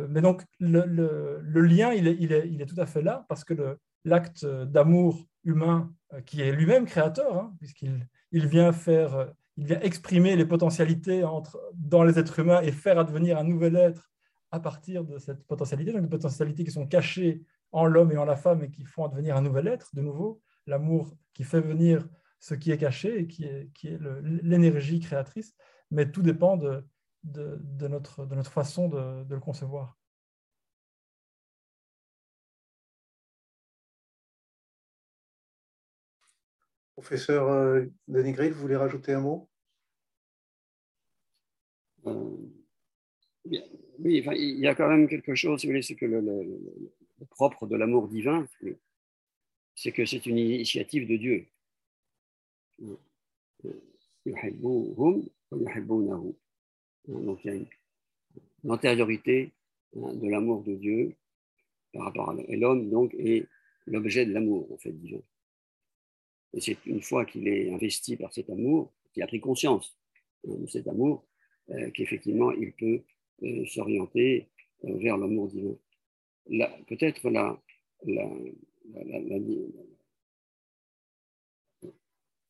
mais donc, le, le, lien, il est, il, est, tout à fait là, parce que l'acte d'amour humain, qui est lui-même créateur, hein, puisqu'il il vient faire, il vient exprimer les potentialités entre, dans les êtres humains et faire advenir un nouvel être à partir de cette potentialité, donc des potentialités qui sont cachées en l'homme et en la femme et qui font advenir un nouvel être, de nouveau, l'amour qui fait venir ce qui est caché et qui est, qui est l'énergie créatrice, mais tout dépend de, de, de, notre, de notre façon de, de le concevoir. Professeur euh, Denis Grill, vous voulez rajouter un mot? Euh, Oui, enfin, il y a quand même quelque chose, si vous voulez, c'est que le, le, propre de l'amour divin, c'est que c'est une initiative de Dieu. Donc il y a une, antériorité hein, de l'amour de Dieu par rapport à l'homme, donc, est l'objet de l'amour, en fait, divin. Et c'est une fois qu'il est investi par cet amour, qu'il a pris conscience hein, de cet amour, euh, qu'effectivement il peut euh, s'orienter euh, vers l'amour divin. Peut-être la,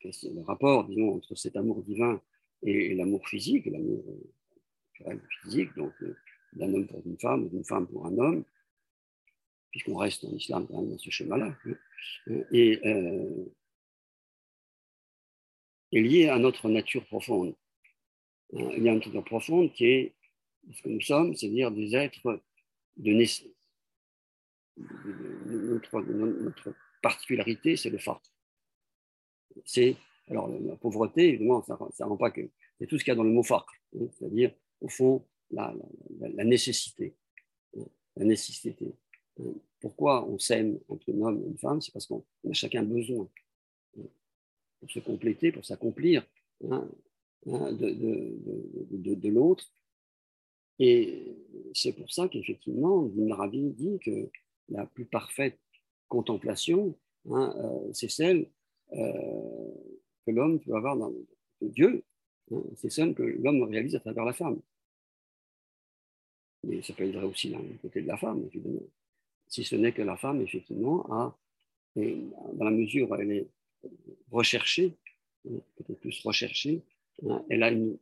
le rapport disons, entre cet amour divin et, l'amour physique, l'amour physique, donc d'un homme pour une femme, d'une femme pour un homme, puisqu'on reste en islam dans ce schéma-là. Hein. Et, est lié à notre nature profonde. Euh, il y a une nature profonde qui est ce que nous sommes, c'est-à-dire des êtres de naissance. Notre, notre particularité, c'est le fort. C'est, alors, la pauvreté, évidemment, ça ne rend pas que. C'est tout ce qu'il y a dans le mot fort, hein, c'est-à-dire, au fond, la, la, la, nécessité. La nécessité. Pourquoi on s'aime entre un homme et une femme? C'est parce qu'on a chacun besoin pour se compléter, pour s'accomplir hein, hein, de, l'autre. Et c'est pour ça qu'effectivement, Ibn Arabi dit que la plus parfaite contemplation, euh, c'est celle euh, que l'homme peut avoir dans Dieu, c'est celle que l'homme réalise à travers la femme. Mais ça peut être aussi d'un côté de la femme, évidemment. Si ce n'est que la femme, effectivement, a, dans la mesure où elle est recherchée, peut-être plus recherchée, elle a une,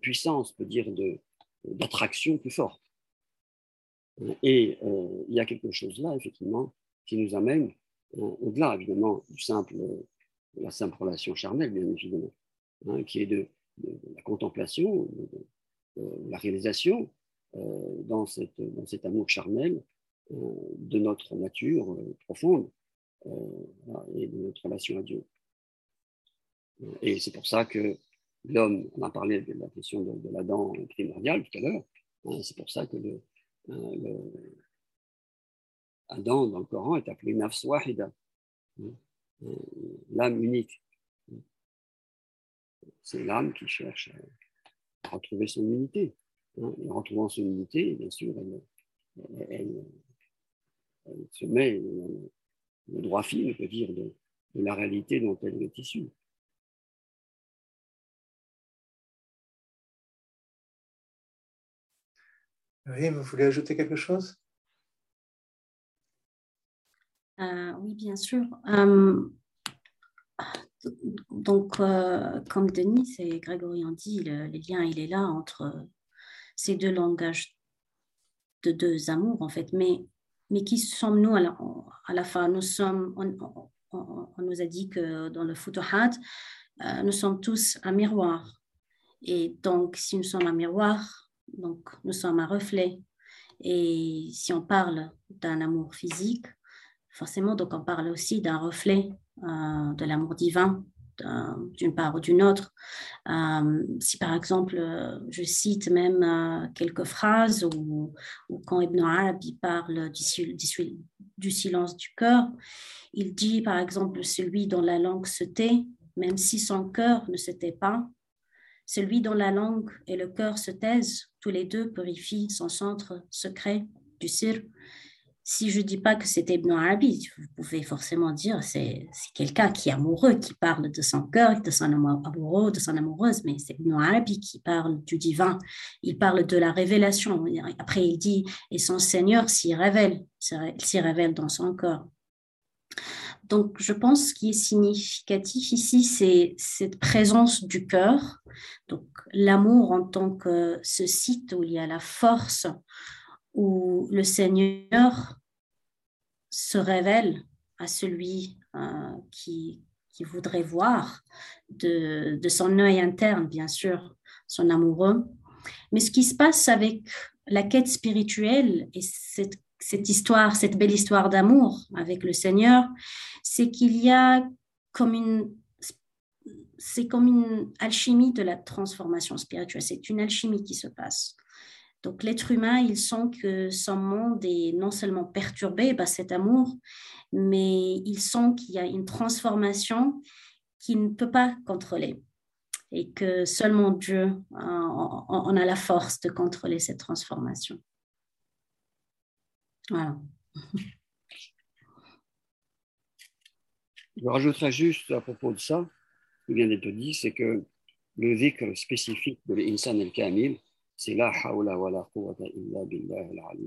puissance, peut dire, d'attraction plus forte. Et euh, il y a quelque chose là, effectivement, qui nous amène au-delà, évidemment, de la simple relation charnelle, bien évidemment, hein, qui est de, la contemplation, de, la réalisation euh, dans, cette, cet amour charnel euh, de notre nature profonde, euh, et de notre relation à Dieu. Et c'est pour ça que l'homme, on a parlé de la question de, la dent primordiale tout à l'heure, hein, c'est pour ça que le, Adam dans le Coran est appelé nafs wahida, hein, l'âme unique. C'est l'âme qui cherche à retrouver son unité. Et en retrouvant son unité, bien sûr, elle, se met le droit fil, on peut dire, de, la réalité dont elle est issue. Oui, vous voulez ajouter quelque chose? Euh, Oui, bien sûr. Euh, donc, euh, comme Denis et Grégory ont dit, le, lien, il est là entre ces deux langages de deux amours, en fait. Mais mais qui sommes-nous à la, fin? Nous sommes, on, nous a dit que dans le Futuhat, nous sommes tous un miroir. Et donc, si nous sommes un miroir, donc nous sommes un reflet. Et si on parle d'un amour physique, forcément, donc on parle aussi d'un reflet euh, de l'amour divin d'une part ou d'une autre. Euh, si par exemple, euh, je cite même quelques phrases ou, quand Ibn Arabi parle du, du, silence du cœur, il dit par exemple celui dont la langue se tait, même si son cœur ne se tait pas, Celui dont la langue et le cœur se taisent, tous les deux purifient son centre secret du sir. Si je ne dis pas que c'est Ibn Arabi, vous pouvez forcément dire c'est quelqu'un qui est amoureux, qui parle de son cœur, de son amoureux, de son amoureuse, mais c'est Ibn Arabi qui parle du divin. Il parle de la révélation. Après, il dit et son Seigneur s'y révèle, s'y révèle dans son corps. Donc, je pense ce qui est significatif ici, c'est cette présence du cœur. Donc, l'amour en tant que ce site où il y a la force, où le Seigneur se révèle à celui euh, qui, voudrait voir de, de son œil interne, bien sûr, son amoureux. Mais ce qui se passe avec la quête spirituelle et cette cette histoire, cette belle histoire d'amour avec le Seigneur, c'est qu'il y a comme une c'est comme une alchimie de la transformation spirituelle. C'est une alchimie qui se passe. Donc l'être humain, il sent que son monde est non seulement perturbé par cet amour, mais il sent qu'il y a une transformation qu'il ne peut pas contrôler et que seulement Dieu en a la force de contrôler cette transformation. Voilà. Je rajouterai juste à propos de ça, ce qui vient d'être dit, c'est que le dhikr spécifique de l'insan al-kamil, c'est la hawla wa la quwwata illa billah al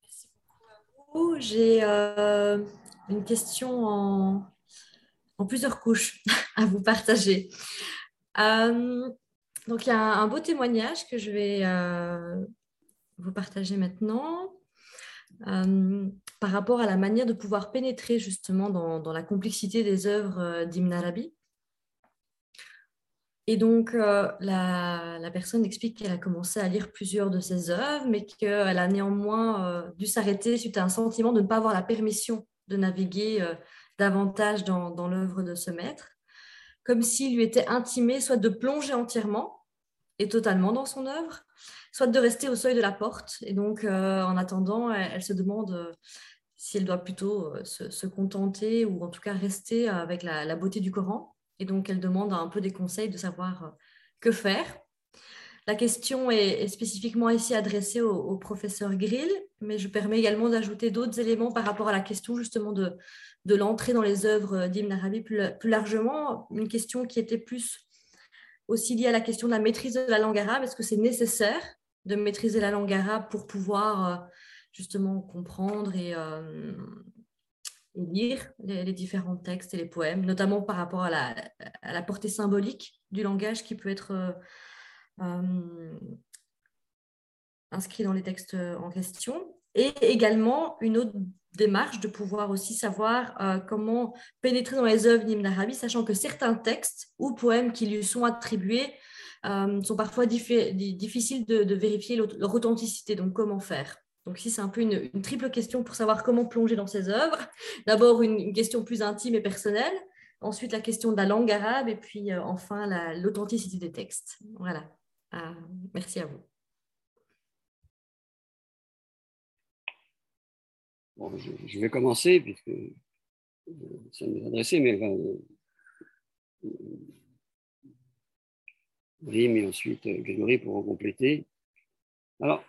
Merci beaucoup à vous. J'ai euh, une question en, en, plusieurs couches à vous partager. Euh, donc, il y a un, beau témoignage que je vais euh, vous partager maintenant euh, par rapport à la manière de pouvoir pénétrer justement dans, la complexité des œuvres euh, d'Ibn Arabi. Et donc, la, personne explique qu'elle a commencé à lire plusieurs de ses œuvres, mais qu'elle a néanmoins dû s'arrêter suite à un sentiment de ne pas avoir la permission de naviguer davantage dans, dans l'œuvre de ce maître comme s'il lui était intimé soit de plonger entièrement et totalement dans son œuvre, soit de rester au seuil de la porte. Et donc, euh, en attendant, elle, se demande euh, si elle doit plutôt euh, se, contenter ou en tout cas rester avec la, beauté du Coran. Et donc, elle demande un peu des conseils de savoir que faire. La question est, spécifiquement ici adressée au, professeur Grill, mais je permets également d'ajouter d'autres éléments par rapport à la question justement de, de l'entrée dans les œuvres d'Ibn Arabi plus, largement, une question qui était plus aussi liée à la question de la maîtrise de la langue arabe. Est-ce que c'est nécessaire de maîtriser la langue arabe pour pouvoir euh, justement comprendre euh, et, lire les, différents textes et les poèmes, notamment par rapport à la, à la portée symbolique du langage qui peut être euh, inscrit dans les textes en question? Et également une autre démarche de pouvoir aussi savoir euh, comment pénétrer dans les œuvres d'Ibn Arabi, sachant que certains textes ou poèmes qui lui sont attribués euh, sont parfois difficiles de, vérifier leur authenticité. Donc, comment faire Donc, ici, c'est un peu une, triple question pour savoir comment plonger dans ces œuvres. D'abord, une, question plus intime et personnelle. Ensuite, la question de la langue arabe. Et puis, euh, enfin, l'authenticité des textes. Voilà. merci à vous. Je, vais commencer, puisque ça m'est adressé, mais Rim et ensuite euh, Grégory pourront compléter. Alors,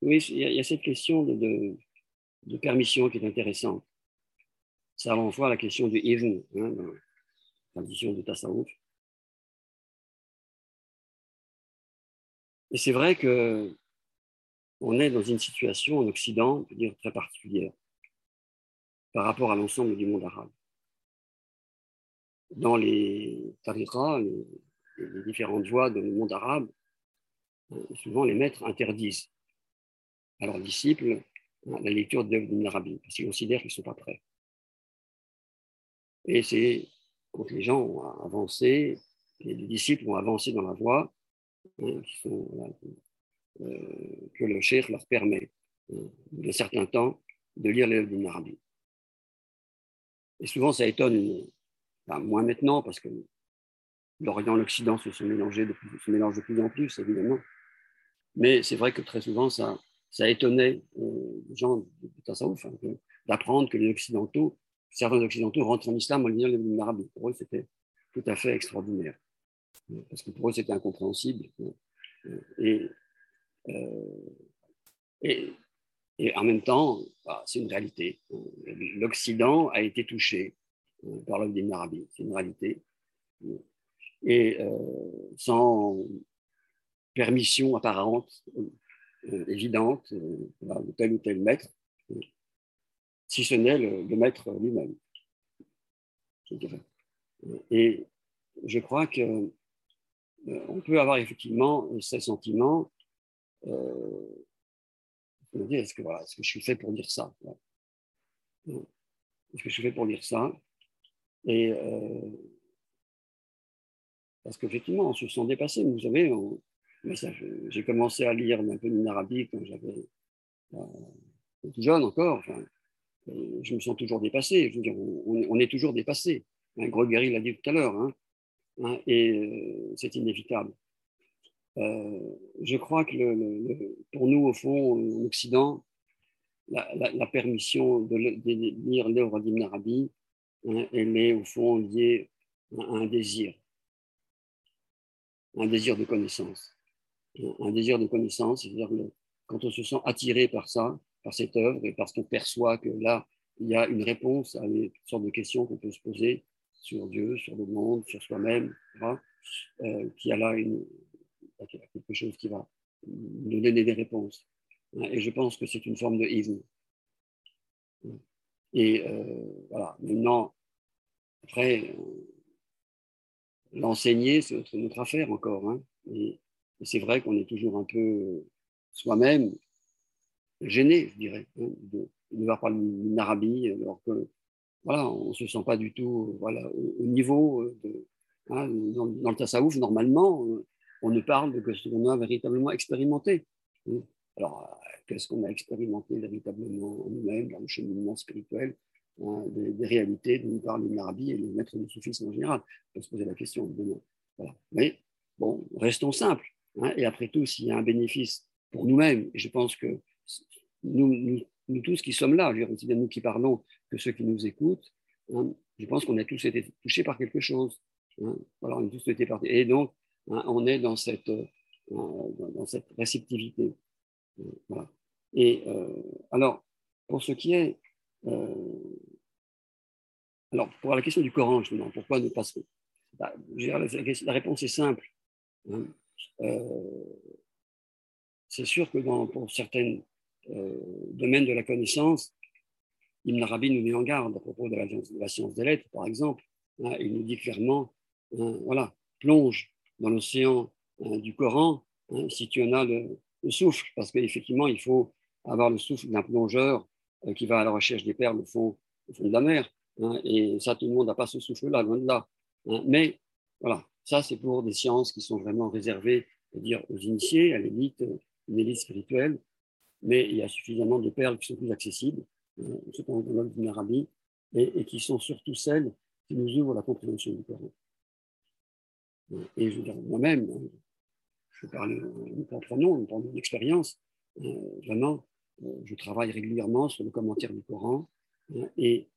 oui, il y, a, cette question de, de, permission qui est intéressante. Ça renvoie à la question du Ibn, hein, dans la tradition de Tassaouf. Et c'est vrai que on est dans une situation en Occident, dire, très particulière par rapport à l'ensemble du monde arabe. Dans les tariqas, les, différentes voies dans le monde arabe, euh, souvent les maîtres interdisent à leurs disciples hein, la lecture d'œuvres d'Ibn Arabi, parce qu'ils considèrent qu'ils ne sont pas prêts. Et c'est quand les gens ont avancé, les disciples ont avancé dans la voie, hein, qui sont que le cheikh leur permet, euh, de certain temps, de lire les d'Ibn. Et souvent, ça étonne, moins maintenant, parce que l'Orient et l'Occident se sont mélangés, de plus, se mélangent de plus en plus, évidemment. Mais c'est vrai que très souvent, ça, ça étonnait euh, les gens de Tassaouf hein, d'apprendre que les Occidentaux certains occidentaux rentrent en islam en lisant l'Ibn Arabi. Pour eux, c'était tout à fait extraordinaire. Parce que pour eux, c'était incompréhensible. Et, et, et, en même temps, bah, c'est une réalité. L'Occident a été touché par l'œuvre d'Ibn Arabi. C'est une réalité. Et sans permission apparente, euh, évidente euh, de tel ou tel maître, euh, si ce n'est le, maître lui-même. Et je crois que on peut avoir effectivement ces sentiments. est-ce que, voilà, est-ce que je suis fait pour dire ça Est-ce que je suis fait pour dire ça? Et parce qu'effectivement, on se sent dépassé. Vous savez, j'ai commencé à lire un peu arabique quand j'avais euh, jeune encore. Enfin, je me sens toujours dépassé. Je veux dire, on, est toujours dépassé. Gros guerrier l'a dit tout à l'heure, hein, hein, et euh, c'est inévitable. Euh, je crois que pour nous, au fond, en Occident, la, permission de, lire l'œuvre d'Ibn Arabi, hein, elle est au fond liée à un désir, un désir de connaissance. Un désir de connaissance, c'est-à-dire quand on se sent attiré par ça, par cette œuvre, et parce qu'on perçoit que là, il y a une réponse à toutes sortes de questions qu'on peut se poser sur Dieu, sur le monde, sur soi-même, euh, qu'il y a là une, quelque chose qui va nous donner des réponses. Et je pense que c'est une forme de hymne. Et euh, voilà, maintenant, après, euh, l'enseigner, c'est notre, affaire encore. Hein. Et, et c'est vrai qu'on est toujours un peu soi-même gêné, je dirais, hein, de, devoir parler d'une Arabie, alors que voilà, on ne se sent pas du tout voilà, au, niveau de, hein, dans, le tassaouf, normalement, on ne parle que ce qu'on a véritablement expérimenté. Hein. Alors, qu'est-ce qu'on a expérimenté véritablement en nous-mêmes, dans le cheminement spirituel, des, réalités dont nous parle l'Arabie et les maîtres du soufisme en général? On peut se poser la question, évidemment. Mais bon, restons simples. Hein, et après tout, s'il y a un bénéfice pour nous-mêmes, je pense que nous, tous qui sommes là, aussi bien nous qui parlons que ceux qui nous écoutent, hein, je pense qu'on a tous été touchés par quelque chose. Hein, voilà, on a tous été partis. Et donc, on est dans cette, euh, dans cette réceptivité. Voilà. Et euh, alors, pour ce qui est. Euh, alors, pour la question du Coran, justement, pourquoi ne pas se. Bah, la, la, réponse est simple. Euh, c'est sûr que dans, pour certains euh, domaines de la connaissance, Ibn Arabi nous met en garde à propos de la, science des lettres, par exemple. Hein, il nous dit clairement, hein, voilà, plonge dans l'océan hein, du Coran si tu en as le, souffle, parce qu'effectivement, il faut avoir le souffle d'un plongeur euh, qui va à la recherche des perles au fond, de la mer. et ça, tout le monde n'a pas ce souffle-là, loin de là. mais voilà, ça, c'est pour des sciences qui sont vraiment réservées dire aux initiés, à l'élite, une élite spirituelle, mais il y a suffisamment de perles qui sont plus accessibles, euh, ce qu'on appelle et, qui sont surtout celles qui nous ouvrent la compréhension du Coran. Et je veux dire, moi-même, hein, je parle de propre nom, de mon expérience, euh, vraiment, euh, je travaille régulièrement sur le commentaire du Coran, hein, et,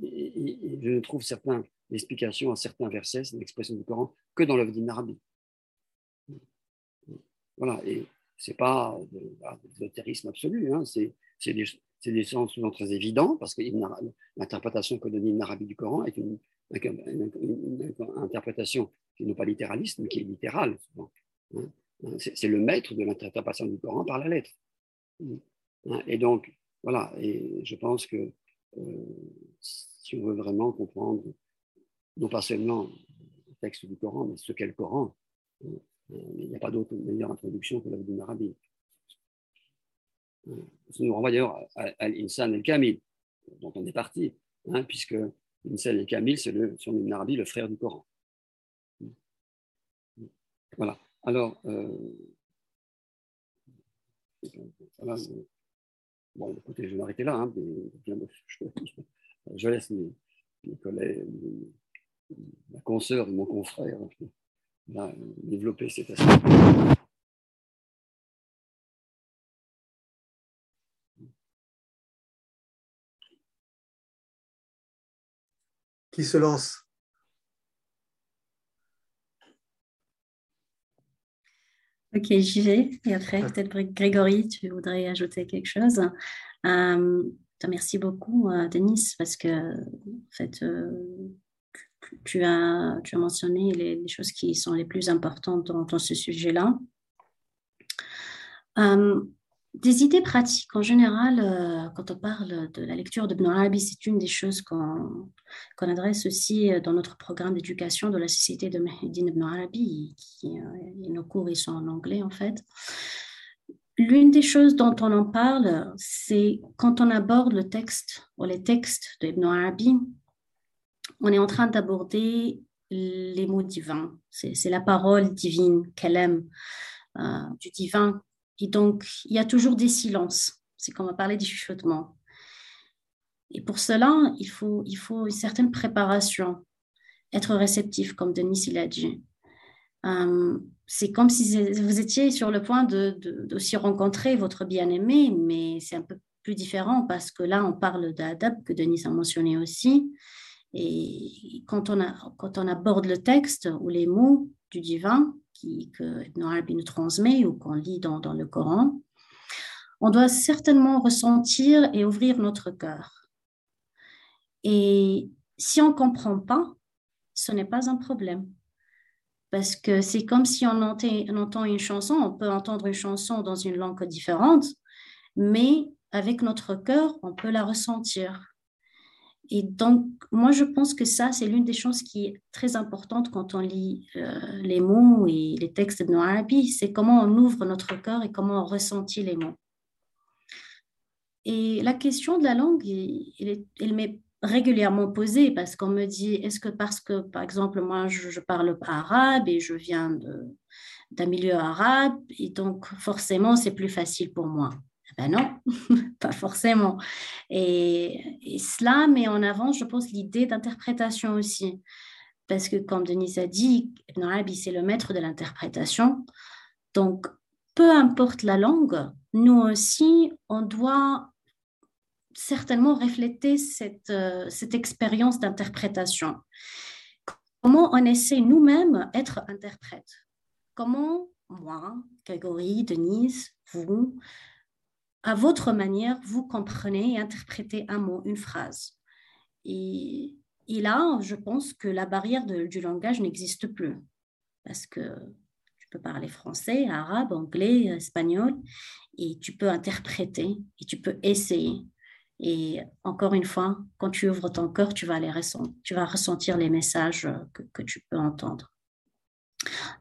je ne trouve certaines explications à certains versets, l'expression du Coran, que dans l'œuvre d'Ibn voilà, et ce n'est pas de, l'ésotérisme absolu, hein, c'est des, des, sens souvent très évidents, parce que l'interprétation que donne Ibn du Coran est une, interprétation qui n'est pas littéraliste, mais qui est littérale. Hein. C'est le maître de l'interprétation du Coran par la lettre. Hein. Et donc, voilà, et je pense que euh, si on veut vraiment comprendre, non pas seulement le texte du Coran, mais ce qu'est le Coran, il n'y a pas d'autre meilleure introduction que la d'Ibn Arabi. Ça nous renvoie d'ailleurs à, l'Insan el-Kamil, dont on est parti, hein, puisque l'Insan el-Kamil, c'est le, sur le frère du Coran. Voilà. Alors, euh, bon, écoutez, je vais m'arrêter là. Hein, je, laisse mes, collègues, ma consoeur et mon confrère développer cet aspect. Qui se lance Ok, j'y vais. Et après, peut-être Grégory, tu voudrais ajouter quelque chose. Euh, merci beaucoup, euh, Denis, parce que en fait, euh, tu, as, tu as mentionné les, choses qui sont les plus importantes dans, ce sujet-là. Des idées pratiques. En général, euh, quand on parle de la lecture de Arabi, c'est une des choses qu'on adresse aussi euh, dans notre programme d'éducation de la Société de Mahidine Ibn Arabi. Qui, euh, nos cours ils sont en anglais, en fait. L'une des choses dont on en parle, c'est quand on aborde le texte ou les textes de Ibn Arabi, on est en train d'aborder les mots divins. C'est la parole divine, qu'elle aime, du divin et donc, il y a toujours des silences. C'est comme on parlait des chuchotements. Et pour cela, il faut, il faut une certaine préparation, être réceptif, comme Denis il a dit. Euh, c'est comme si vous étiez sur le point de, de, rencontrer votre bien-aimé, mais c'est un peu plus différent parce que là, on parle d'adab que Denis a mentionné aussi. Et quand on, a, quand on aborde le texte ou les mots du divin, que Ibn Arabi nous transmet ou qu'on lit dans, dans le Coran, on doit certainement ressentir et ouvrir notre cœur. Et si on ne comprend pas, ce n'est pas un problème. Parce que c'est comme si on entend une chanson, on peut entendre une chanson dans une langue différente, mais avec notre cœur, on peut la ressentir. Et donc, moi, je pense que ça, c'est l'une des choses qui est très importante quand on lit euh, les mots et les textes de Arabi, c'est comment on ouvre notre cœur et comment on ressentit les mots. Et la question de la langue, elle, m'est régulièrement posée parce qu'on me dit, est-ce que parce que, par exemple, moi, je, je parle arabe et je viens d'un milieu arabe, et donc forcément, c'est plus facile pour moi. Ben non, pas forcément. Et, cela met en avant, je pense, l'idée d'interprétation aussi. Parce que, comme Denise a dit, Ibn c'est le maître de l'interprétation. Donc, peu importe la langue, nous aussi, on doit certainement refléter cette, euh, cette expérience d'interprétation. Comment on essaie nous-mêmes être interprète Comment moi, Grégory, Denise, vous, à votre manière, vous comprenez et interprétez un mot, une phrase. Et, là, je pense que la barrière du langage n'existe plus. Parce que tu peux parler français, arabe, anglais, espagnol, et tu peux interpréter et tu peux essayer. Et encore une fois, quand tu ouvres ton cœur, tu vas, ressentir les messages que tu peux entendre.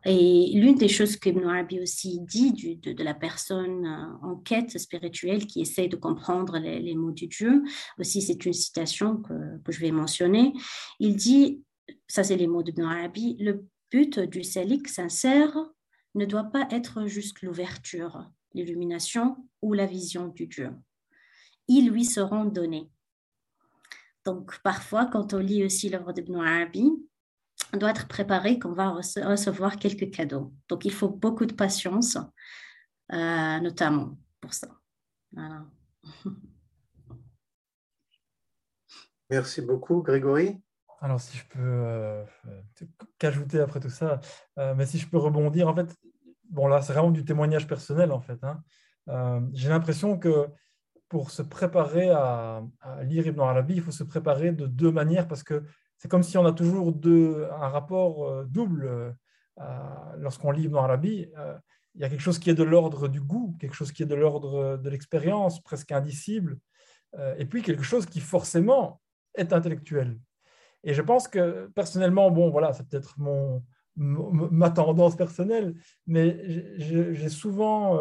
Et l'une des choses que Arabi aussi dit de, la personne euh, en quête spirituelle qui essaie de comprendre les, mots du Dieu, aussi c'est une citation que, je vais mentionner, il dit, ça c'est les mots d'Ibn Arabi, le but du salik sincère ne doit pas être juste l'ouverture, l'illumination ou la vision du Dieu. Ils lui seront donnés. Donc parfois, quand on lit aussi l'œuvre d'Ibn Arabi, doit être préparé qu'on va recevoir quelques cadeaux. Donc, il faut beaucoup de patience, euh, notamment pour ça. Merci beaucoup, Grégory. Alors, si je peux euh, qu'ajouter après tout ça, euh, mais si je peux rebondir, en fait, bon là, c'est vraiment du témoignage personnel, en fait. Hein. J'ai l'impression que pour se préparer à, à, lire Ibn Arabi, il faut se préparer de deux manières parce que c'est comme si on a toujours un rapport euh, double euh, lorsqu'on lit Ibn Arabi. Euh, il y a quelque chose qui est de l'ordre du goût, quelque chose qui est de l'ordre de l'expérience, presque indicible, et puis quelque chose qui forcément est intellectuel. Et je pense que personnellement, bon, voilà, c'est peut-être mon, ma tendance personnelle, mais j'ai souvent,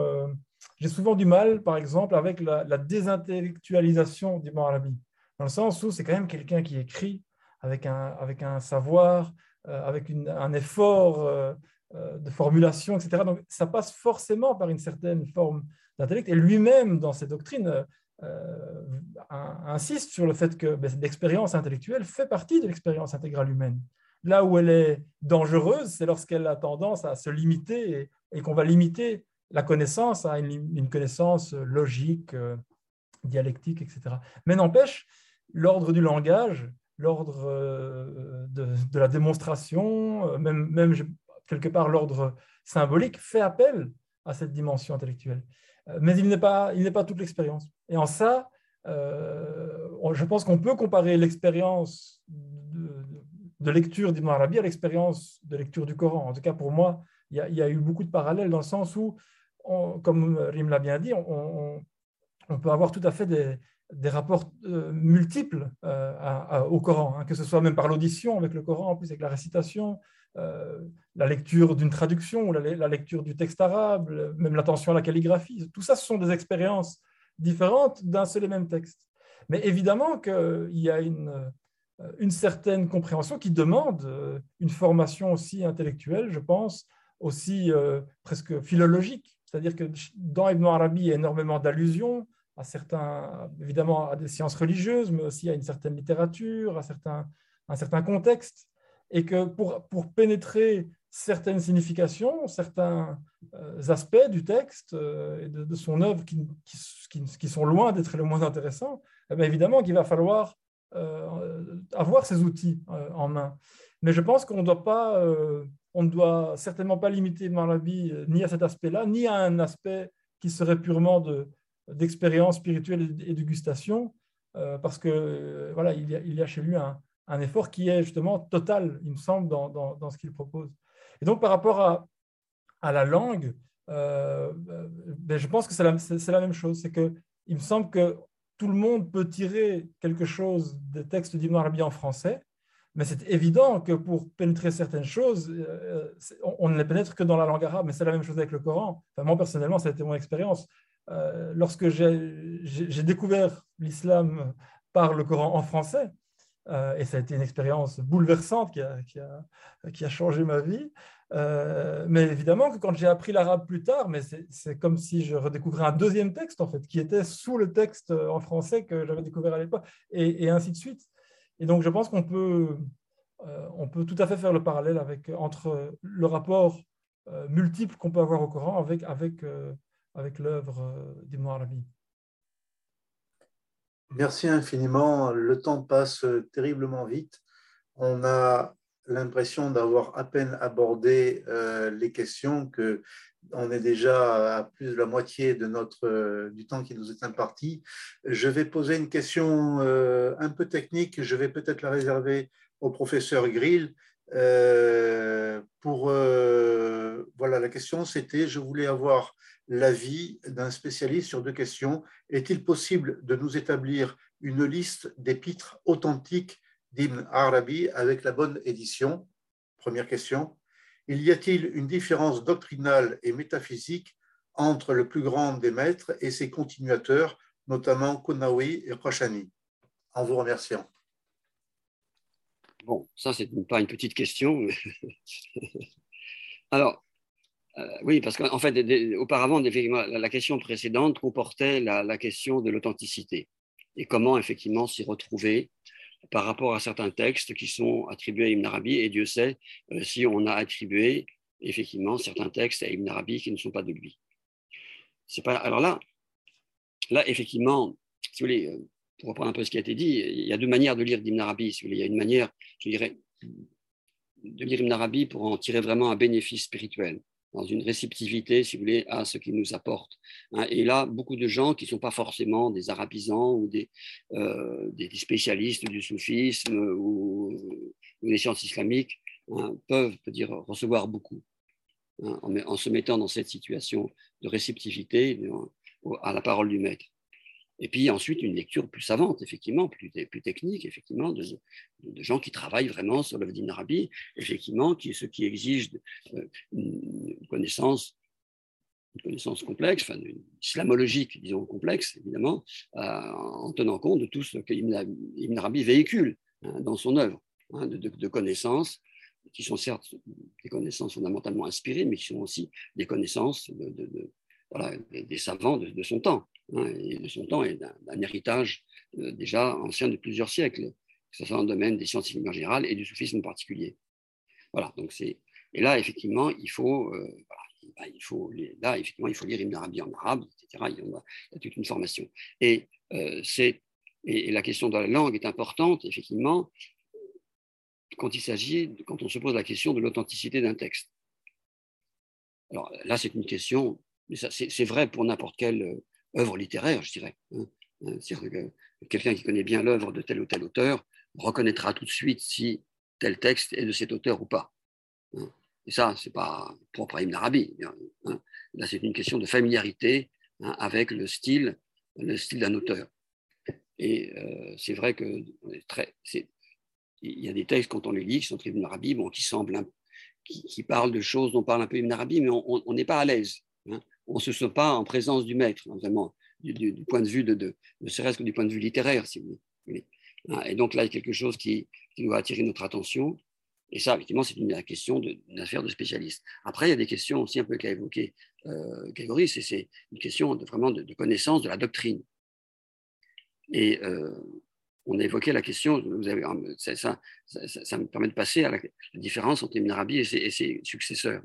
souvent du mal, par exemple, avec la, la désintellectualisation d'Ibn Arabi, dans le sens où c'est quand même quelqu'un qui écrit avec un, avec un savoir, euh, avec un effort euh, euh, de formulation, etc. Donc, ça passe forcément par une certaine forme d'intellect. Et lui-même, dans ses doctrines, insiste sur le fait que ben, l'expérience intellectuelle fait partie de l'expérience intégrale humaine. Là où elle est dangereuse, c'est lorsqu'elle a tendance à se limiter et, qu'on va limiter la connaissance à une, une connaissance logique, dialectique, etc. Mais n'empêche, l'ordre du langage l'ordre de, de, la démonstration, même, même quelque part l'ordre symbolique, fait appel à cette dimension intellectuelle. Mais il n'est pas, pas toute l'expérience. Et en ça, je pense qu'on peut comparer l'expérience de, lecture d'Ibn Arabi à l'expérience de lecture du Coran. En tout cas, pour moi, il y, a, eu beaucoup de parallèles dans le sens où, comme Rim l'a bien dit, on, peut avoir tout à fait des, rapports euh, multiples euh, au Coran, hein, que ce soit même par l'audition avec le Coran, en plus avec la récitation, euh, la lecture d'une traduction, ou la, lecture du texte arabe, même l'attention à la calligraphie. Tout ça, ce sont des expériences différentes d'un seul et même texte. Mais évidemment qu'il y a une, une certaine compréhension qui demande une formation aussi intellectuelle, je pense, aussi presque philologique. C'est-à-dire que dans Ibn Arabi, il y a énormément d'allusions à certains, évidemment, à des sciences religieuses, mais aussi à une certaine littérature, à certains, un certain contexte, et que pour, pour pénétrer certaines significations, certains euh, aspects du texte euh, et de, son œuvre qui, qui, qui, sont loin d'être le moins intéressants, eh évidemment qu'il va falloir avoir ces outils en main. Mais je pense qu'on ne doit pas on ne doit certainement pas limiter Marabi euh, ni à cet aspect-là, ni à un aspect qui serait purement d'expérience spirituelle et de gustation, euh, parce que euh, voilà, il y, a, chez lui un, effort qui est justement total, il me semble, dans, ce qu'il propose. Et donc, par rapport à, la langue, ben, je pense que c'est la, même chose. C'est que il me semble que tout le monde peut tirer quelque chose des textes d'Ibn Arabi en français, mais c'est évident que pour pénétrer certaines choses, euh, on, ne les pénètre que dans la langue arabe, mais c'est la même chose avec le Coran. Moi, personnellement, ça a été mon expérience. Euh, lorsque j'ai découvert l'islam par le Coran en français, euh, et ça a été une expérience bouleversante qui a, changé ma vie. mais évidemment que quand j'ai appris l'arabe plus tard, c'est comme si je redécouvrais un deuxième texte en fait, qui était sous le texte en français que j'avais découvert à l'époque, et, ainsi de suite. Et donc, je pense qu'on peut, euh, peut tout à fait faire le parallèle avec, entre le rapport euh, multiple qu'on peut avoir au Coran avec, avec, euh, avec l'œuvre d'Ibn Arabi. Merci infiniment. Le temps passe terriblement vite. On a l'impression d'avoir à peine abordé les questions que on est déjà à plus de la moitié de notre, euh, du temps qui nous est imparti. Je vais poser une question euh, un peu technique. Je vais peut-être la réserver au professeur Grill. Euh, pour voilà, la question, c'était je voulais avoir l'avis d'un spécialiste sur deux questions. Est-il possible de nous établir une liste d'épîtres authentiques d'Ibn Arabi avec la bonne édition? Première question. Il y a-t-il une différence doctrinale et métaphysique entre le plus grand des maîtres et ses continuateurs, notamment Konawi et Khashani En vous remerciant. Bon, ça, c'est pas une petite question. Alors, euh, oui, parce qu'en fait, auparavant, la question précédente comportait la question de l'authenticité et comment effectivement s'y retrouver par rapport à certains textes qui sont attribués à Ibn Arabi, et Dieu sait euh, si on a attribué effectivement certains textes à Ibn Arabi qui ne sont pas de lui. Pas, alors là, là, effectivement, si vous voulez, euh, pour reprendre un peu ce qui a été dit, il y a deux manières de lire Ibn Arabi. Il y a une manière, je dirais, de lire Ibn Arabi pour en tirer vraiment un bénéfice spirituel dans une réceptivité, si vous voulez, à ce qu'il nous apporte. Hein. Et là, beaucoup de gens qui ne sont pas forcément des arabisants ou des, euh, des spécialistes du soufisme ou, des sciences islamiques hein, peuvent dire, recevoir beaucoup hein, en, se mettant dans cette situation de réceptivité à la parole du maître. Et puis ensuite, une lecture plus savante, effectivement, plus, technique, effectivement, de, gens qui travaillent vraiment sur l'œuvre d'Ibn Arabi, effectivement, qui, ce qui exige euh, une connaissance une connaissance complexe, enfin, islamologique, disons complexe, évidemment, euh, en tenant compte de tout ce que Ibn Arabi véhicule hein, dans son œuvre, hein, de, connaissances qui sont certes des connaissances fondamentalement inspirées, mais qui sont aussi des connaissances de, voilà, des, savants de, son temps, et de son temps et d'un héritage euh, déjà ancien de plusieurs siècles, que ce soit dans le domaine des scientifiques en général et du soufisme en particulier. Voilà, donc c'est et là effectivement il faut, euh, bah, il faut là effectivement il faut lire Ibn Arabi en arabe, etc. Il y, a, toute une formation et euh, c'est Et, la question de la langue est importante, effectivement, quand il s'agit, quand on se pose la question de l'authenticité d'un texte. Alors là, c'est une question, mais c'est vrai pour n'importe quelle euh, œuvre littéraire, je dirais. Hein. Hein, quelqu'un qui connaît bien l'œuvre de tel ou tel auteur reconnaîtra tout de suite si tel texte est de cet auteur ou pas. Hein. Et ça, ce n'est pas propre à Ibn Arabi. Là, c'est une question de familiarité avec le style, le style d'un auteur. Et euh, c'est vrai que très, il y a des textes, quand on les lit, qui sont très Ibn Arabi, qui semblent, qui, parlent de choses dont parle un peu Ibn Arabi, mais on n'est pas à l'aise. Hein. On se sent pas en présence du maître, hein, vraiment, du, point de vue de, ne serait-ce que du point de vue littéraire, si vous voulez. Hein, et donc là, il y a quelque chose qui, doit attirer notre attention. Et ça, effectivement, c'est une, question d'une affaire de spécialiste. Après, il y a des questions aussi un peu qu'a évoqué euh, Grégory, c'est une question de, vraiment de, connaissance de la doctrine. Et euh, on a évoqué la question, vous avez, ça, ça, ça, me permet de passer à la, différence entre Ibn Arabi et ses, successeurs.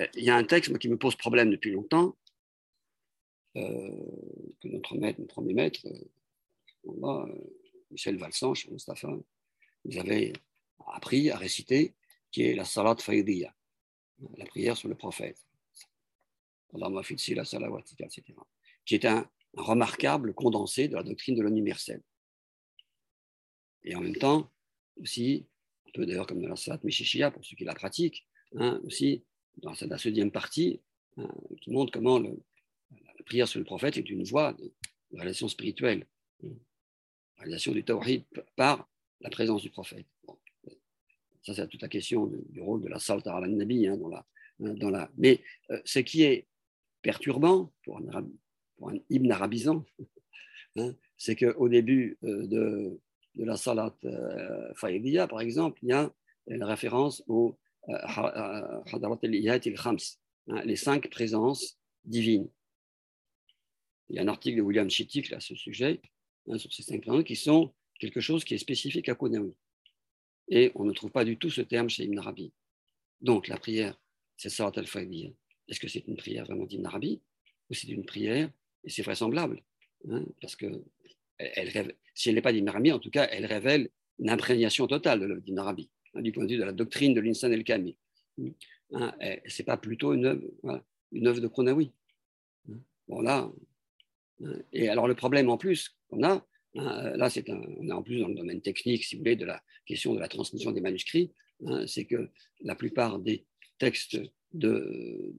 Euh, il y a un texte qui me pose problème depuis longtemps, euh, que notre maître, notre premier maître, euh, Michel Valsanche, Mustafa, nous avait appris à réciter, qui est la Salat Faïdiya, la prière sur le prophète. La etc. Qui est un, remarquable condensé de la doctrine de l'universel. Et en même temps, aussi, un peu d'ailleurs comme dans la Salat Meshichia, pour ceux qui la pratiquent, hein, aussi dans la deuxième partie, hein, qui montre comment la prière sur le prophète est une voie de, relation spirituelle, la réalisation du tawhid par la présence du prophète. Ça, c'est toute la question du rôle de la Salta al-Nabi hein, dans la, dans la... Mais euh, ce qui est perturbant pour un un hymne arabisant, hein, c'est qu'au début euh, de, de, la salat euh, par exemple, il y a une référence au hein, les cinq présences divines. Il y a un article de William Chittick à ce sujet, hein, sur ces cinq présences, qui sont quelque chose qui est spécifique à Konawi. Et on ne trouve pas du tout ce terme chez Ibn Arabi. Donc la prière, c'est Salat al Est-ce que c'est une prière vraiment d'Ibn Arabi ou c'est une prière et c'est vraisemblable, hein, parce que elle, si elle n'est pas d'Ibn en tout cas, elle révèle une imprégnation totale de d'Ibn hein, du point de vue de la doctrine de l'insan el-Kami. Hein, ce n'est pas plutôt une œuvre, de Kronawi. Hein. Bon, là, et alors le problème en plus qu'on a, là, c'est on est en plus dans le domaine technique, si vous voulez, de la question de la transmission des manuscrits, c'est que la plupart des textes de,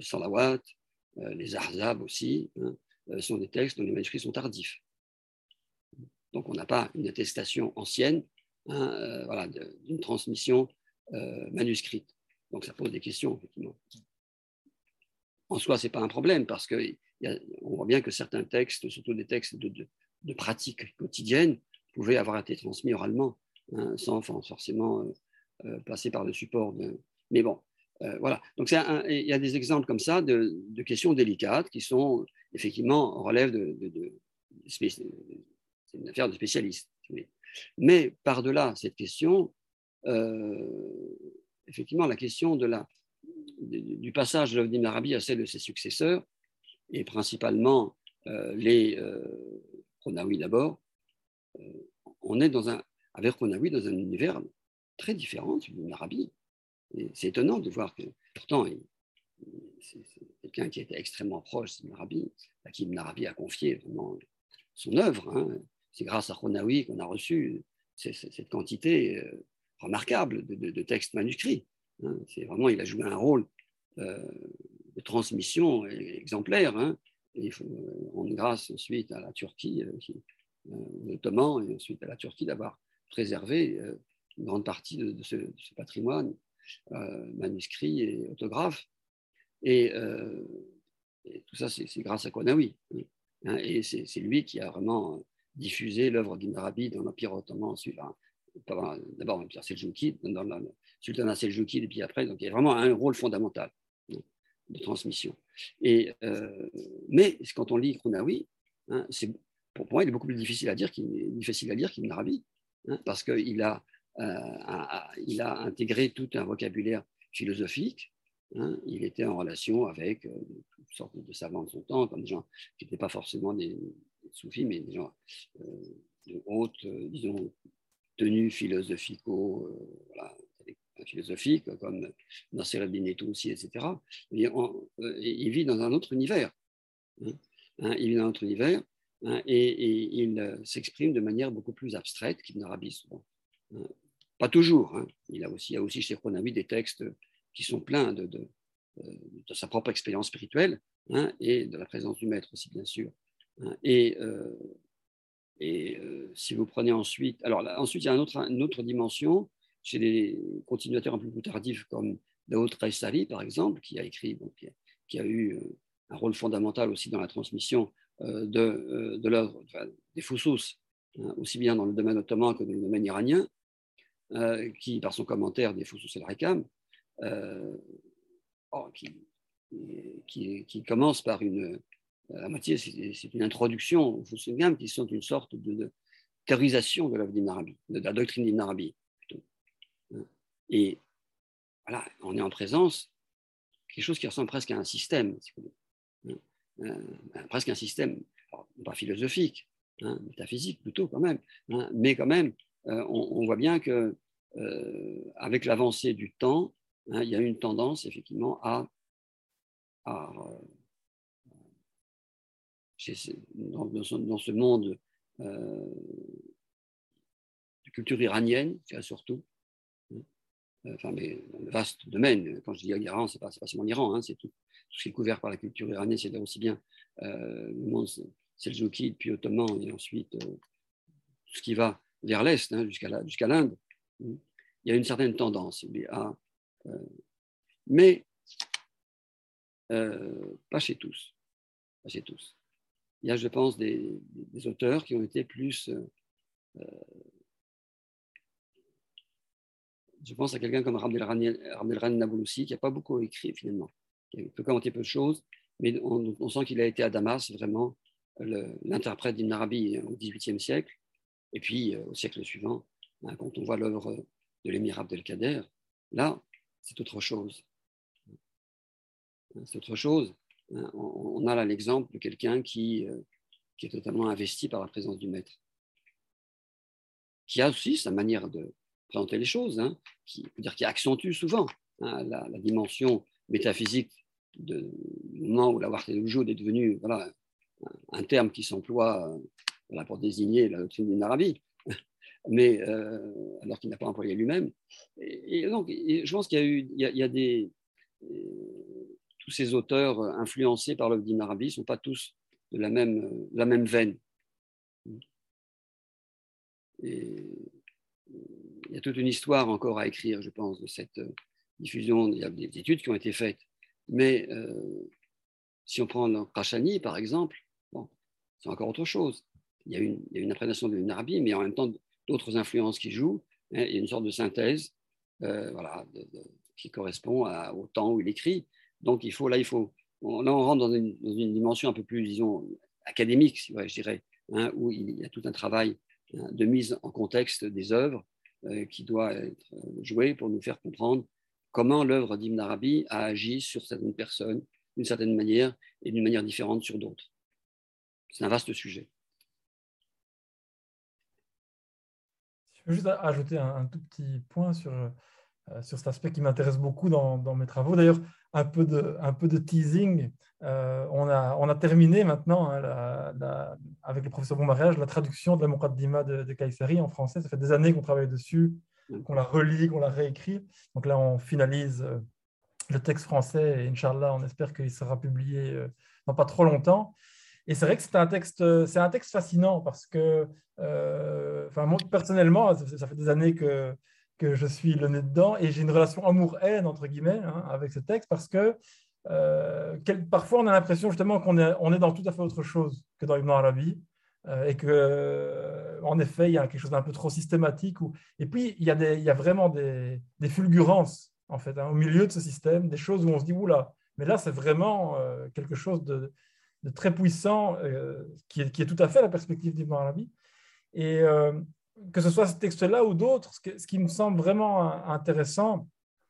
Salawat, euh, les Ahzab aussi, hein, euh, sont des textes dont les manuscrits sont tardifs. Donc on n'a pas une attestation ancienne euh, voilà, d'une transmission manuscrite. Donc ça pose des questions, effectivement. En soi, ce n'est pas un problème parce qu'on voit bien que certains textes, surtout des textes de, de, pratique quotidienne, pouvaient avoir été transmis oralement, hein, sans forcément passer par le support. De... Mais bon, euh, voilà. Donc, il y a des exemples comme ça de, questions délicates qui sont effectivement relèvent de, de, c'est une affaire de spécialistes. Mais par-delà cette question, euh, effectivement, la question de la, du passage de l'Ovdim Arabi à celle de ses successeurs, et principalement euh, les euh, d'abord, on est dans un, avec Ronawi dans un univers très différent de Arabi. C'est étonnant de voir que, pourtant, c'est quelqu'un qui était extrêmement proche d'Ibn Arabi, à qui Ibn Arabi a confié vraiment son œuvre. Hein. C'est grâce à Ronawi qu'on a reçu cette quantité euh, remarquable de, textes manuscrits. Hein. C'est vraiment, il a joué un rôle euh, de transmission exemplaire. Hein. Et il faut, on grâce ensuite à la Turquie, euh, aux Ottomans, et ensuite à la Turquie d'avoir préservé une grande partie de ce, patrimoine euh, manuscrits et autographes. Et, euh, tout ça, c'est grâce à Konawi. Hein, et c'est lui qui a vraiment diffusé l'œuvre d'Ibn Arabi dans l'Empire ottoman ensuite. D'abord, l'Empire Seljouki, dans le sultanat Seljouki, et puis après. Donc, il y a vraiment un rôle fondamental de transmission. Et, euh, mais quand on lit Konawi, hein, pour, moi, il est beaucoup plus difficile à dire qu'il difficile à lire qu'Ibn hein, parce qu'il a euh, a intégré tout un vocabulaire philosophique. Hein. il était en relation avec euh, toutes sortes de savants de son temps, comme des gens qui n'étaient pas forcément des, soufis, mais des gens de haute, disons, tenue philosophico, voilà, philosophique, comme Nasser al-Din aussi, etc. Et il vit dans un autre univers. Hein. Hein, il vit dans un autre univers hein, et, il s'exprime de manière beaucoup plus abstraite qu'Ibn Arabi souvent. Pas toujours. Il, a aussi, il a aussi chez Ronavi des textes qui sont pleins de sa propre expérience spirituelle et de la présence du maître aussi, bien sûr. Et, euh, et euh, si vous prenez ensuite, alors ensuite il y a une autre, une autre dimension chez les continuateurs un peu plus tardifs comme Daoud Kaysari, par exemple, qui a écrit, qui, a, eu euh, un rôle fondamental aussi dans la transmission de, de l'œuvre des Foussous, hein, aussi bien dans le domaine ottoman que dans le domaine iranien, qui, par son commentaire des Foussous el Rakam, oh, qui, qui, commence par une, la moitié, c'est une introduction aux Foussous qui sont une sorte de, théorisation de l'œuvre d'Ibn de la doctrine d'Ibn Arabi. Et voilà, on est en présence quelque chose qui ressemble presque à un système, hein, euh, presque un système, pas philosophique, hein, métaphysique plutôt quand même, hein, mais quand même, euh, on, voit bien que euh, avec l'avancée du temps, il y a une tendance effectivement à, dans, ce, monde de culture iranienne, surtout, enfin, mais dans le vaste domaine. Quand je dis Iran, ce n'est pas, seulement l'Iran, hein, c'est tout, ce qui est couvert par la culture iranienne, c'est aussi bien euh, le monde seljoukide, puis ottoman, et ensuite euh, tout ce qui va vers l'Est, hein, jusqu'à l'Inde. il y a une certaine tendance à, euh, mais pas chez tous. Pas chez tous. Il y a, je pense, des, auteurs qui ont été plus je pense à quelqu'un comme Abdelran Nabouloussi, qui n'a pas beaucoup écrit finalement, qui a commenter peu de choses, mais on, sent qu'il a été à Damas vraiment l'interprète d'Ibn Arabi au XVIIIe siècle, et puis euh, au siècle suivant, hein, quand on voit l'œuvre de l'émir Abdelkader, là, c'est autre chose. C'est autre chose. Hein, on, a là l'exemple de quelqu'un qui, euh, qui est totalement investi par la présence du maître, qui a aussi sa manière de, présenter les choses, hein, qui, dire, qui accentue souvent hein, la, dimension métaphysique du moment où la Warté est devenu voilà, un terme qui s'emploie euh, pour désigner la doctrine d'une Arabie, mais euh, alors qu'il n'a pas employé lui-même. Et, donc, je pense qu'il y a eu, il y a, des, tous ces auteurs influencés par l'œuvre d'Ibn Arabi ne sont pas tous de la même, même veine. Et il y a toute une histoire encore à écrire, je pense, de cette euh, diffusion. Il y a des études qui ont été faites. Mais euh, si on prend le Kashani, par exemple, bon, c'est encore autre chose. Il y a une, il y a une appréciation de l'Arabi, mais en même temps d'autres influences qui jouent. Hein, il y a une sorte de synthèse euh, voilà, qui correspond au temps où il écrit. Donc, il faut, là, il faut, on, là, on rentre dans une, dimension un peu plus, disons, académique, je dirais, hein, où il y a tout un travail hein, de mise en contexte des œuvres euh, qui doit être euh, joué pour nous faire comprendre comment l'œuvre d'Ibn Arabi a agi sur certaines personnes d'une certaine manière et d'une manière différente sur d'autres. C'est un vaste sujet. Je veux juste ajouter un, tout petit point sur, euh, sur cet aspect qui m'intéresse beaucoup dans, dans, mes travaux. D'ailleurs, un, peu de, un peu de teasing. on, a, on a terminé maintenant hein, avec le professeur Bombariage la traduction de la Muqaddima de, de Kayseri en français. Ça fait des années qu'on travaille dessus, qu'on la relit, qu'on la réécrit. Donc là, on finalise le texte français et Inch'Allah, on espère qu'il sera publié dans pas trop longtemps. Et c'est vrai que c'est un texte, c'est un texte fascinant parce que, enfin, moi personnellement, ça, fait des années que que je suis le nez dedans et j'ai une relation amour-haine, entre guillemets, hein, avec ce texte parce que euh, parfois on a l'impression justement qu'on est, on est dans tout à fait autre chose que dans Ibn Arabi euh, et que euh, en effet il y a quelque chose d'un peu trop systématique. Ou, et puis il y a, des, il y a vraiment des, fulgurances en fait hein, au milieu de ce système, des choses où on se dit oula, mais là c'est vraiment quelque chose de, de très puissant qui est, qui, est, tout à fait la perspective d'Ibn Arabi. Et que ce soit ce texte-là ou d'autres, ce, qui me semble vraiment intéressant,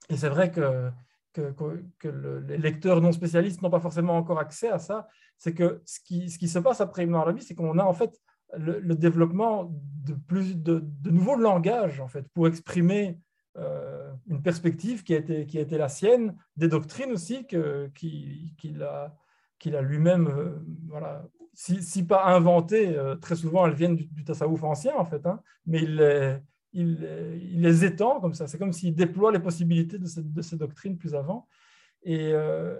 et c'est vrai que, les lecteurs non spécialistes n'ont pas forcément encore accès à ça, c'est que ce qui, se passe après Ibn Arabi, c'est qu'on a en fait le, développement de, plus, de, nouveaux langages en fait, pour exprimer euh, une perspective qui a, été, qui a été la sienne, des doctrines aussi qu'il a, a lui-même, euh, voilà, si, pas inventées, euh, très souvent elles viennent du, du ancien en fait, hein, mais il les, étend comme ça. C'est comme s'il déploie les possibilités de, de, ces doctrines plus avant. Et,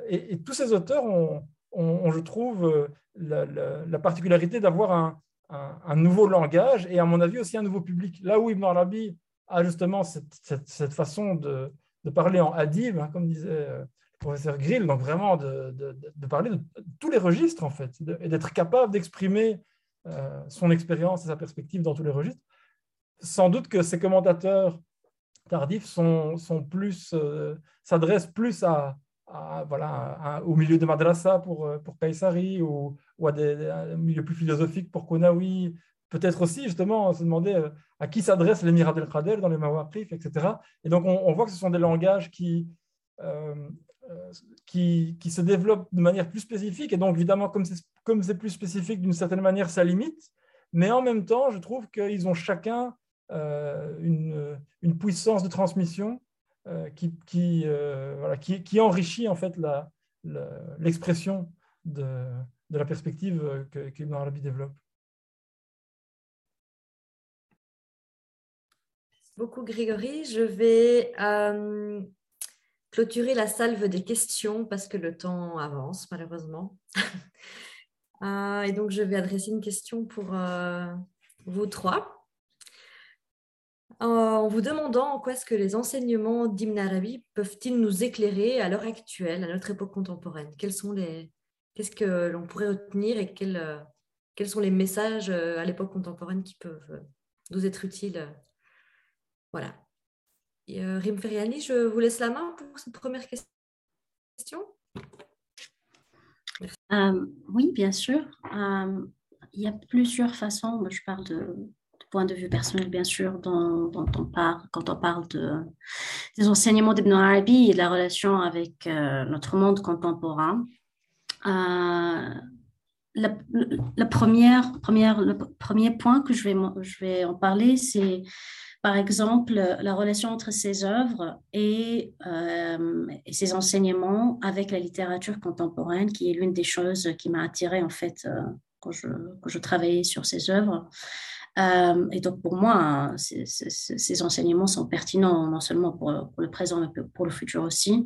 et, tous ces auteurs ont, ont, je trouve, la, la particularité d'avoir un, un, nouveau langage et à mon avis aussi un nouveau public. Là où Ibn Arabi a justement cette, cette, façon de, de, parler en adib, hein, comme disait euh, professeur Grill, donc vraiment de, de, parler de tous les registres en fait, et d'être capable d'exprimer euh, son expérience et sa perspective dans tous les registres. Sans doute que ces commentateurs tardifs sont, sont plus, euh, s'adressent plus à, voilà, au milieu de madrasa pour, pour Kaysari ou, ou à des, milieux plus philosophiques pour Konawi. Peut-être aussi, justement, se demander euh, à qui s'adresse l'émirat el Khadel dans les Mawaqif, etc. Et donc, on, voit que ce sont des langages qui, euh, euh, qui, qui, se développent de manière plus spécifique. Et donc, évidemment, comme c'est, plus spécifique, d'une certaine manière, ça limite. Mais en même temps, je trouve qu'ils ont chacun une, une, puissance de transmission qui, qui, voilà, qui, qui, enrichit en fait la, l'expression de, de la perspective euh, que, qu'Ibn Arabi développe. Merci beaucoup Grégory. Je vais euh, clôturer la salve des questions parce que le temps avance malheureusement. Euh, et donc je vais adresser une question pour vous trois. En vous demandant en quoi est-ce que les enseignements d'Ibn Arabi peuvent-ils nous éclairer à l'heure actuelle, à notre époque contemporaine? Quels sont les, Qu'est-ce que l'on pourrait retenir et quels, euh, quels sont les messages euh, à l'époque contemporaine qui peuvent euh, nous être utiles? Voilà. Rim Feriani, je vous laisse la main pour cette première question. oui, bien sûr. il y a plusieurs façons, je parle de, point de vue personnel, bien sûr, dont, on parle, quand on parle de, des enseignements d'Ibn Arabi et de la relation avec notre monde contemporain. Euh, la, première, première, le premier point que je vais, je vais en parler, c'est par exemple la relation entre ses œuvres et, euh, ses enseignements avec la littérature contemporaine, qui est l'une des choses qui m'a attirée en fait euh, quand, je, quand, je, travaillais sur ses œuvres. Euh, et donc, pour moi, ces, enseignements sont pertinents non seulement pour, le présent, mais pour le futur aussi.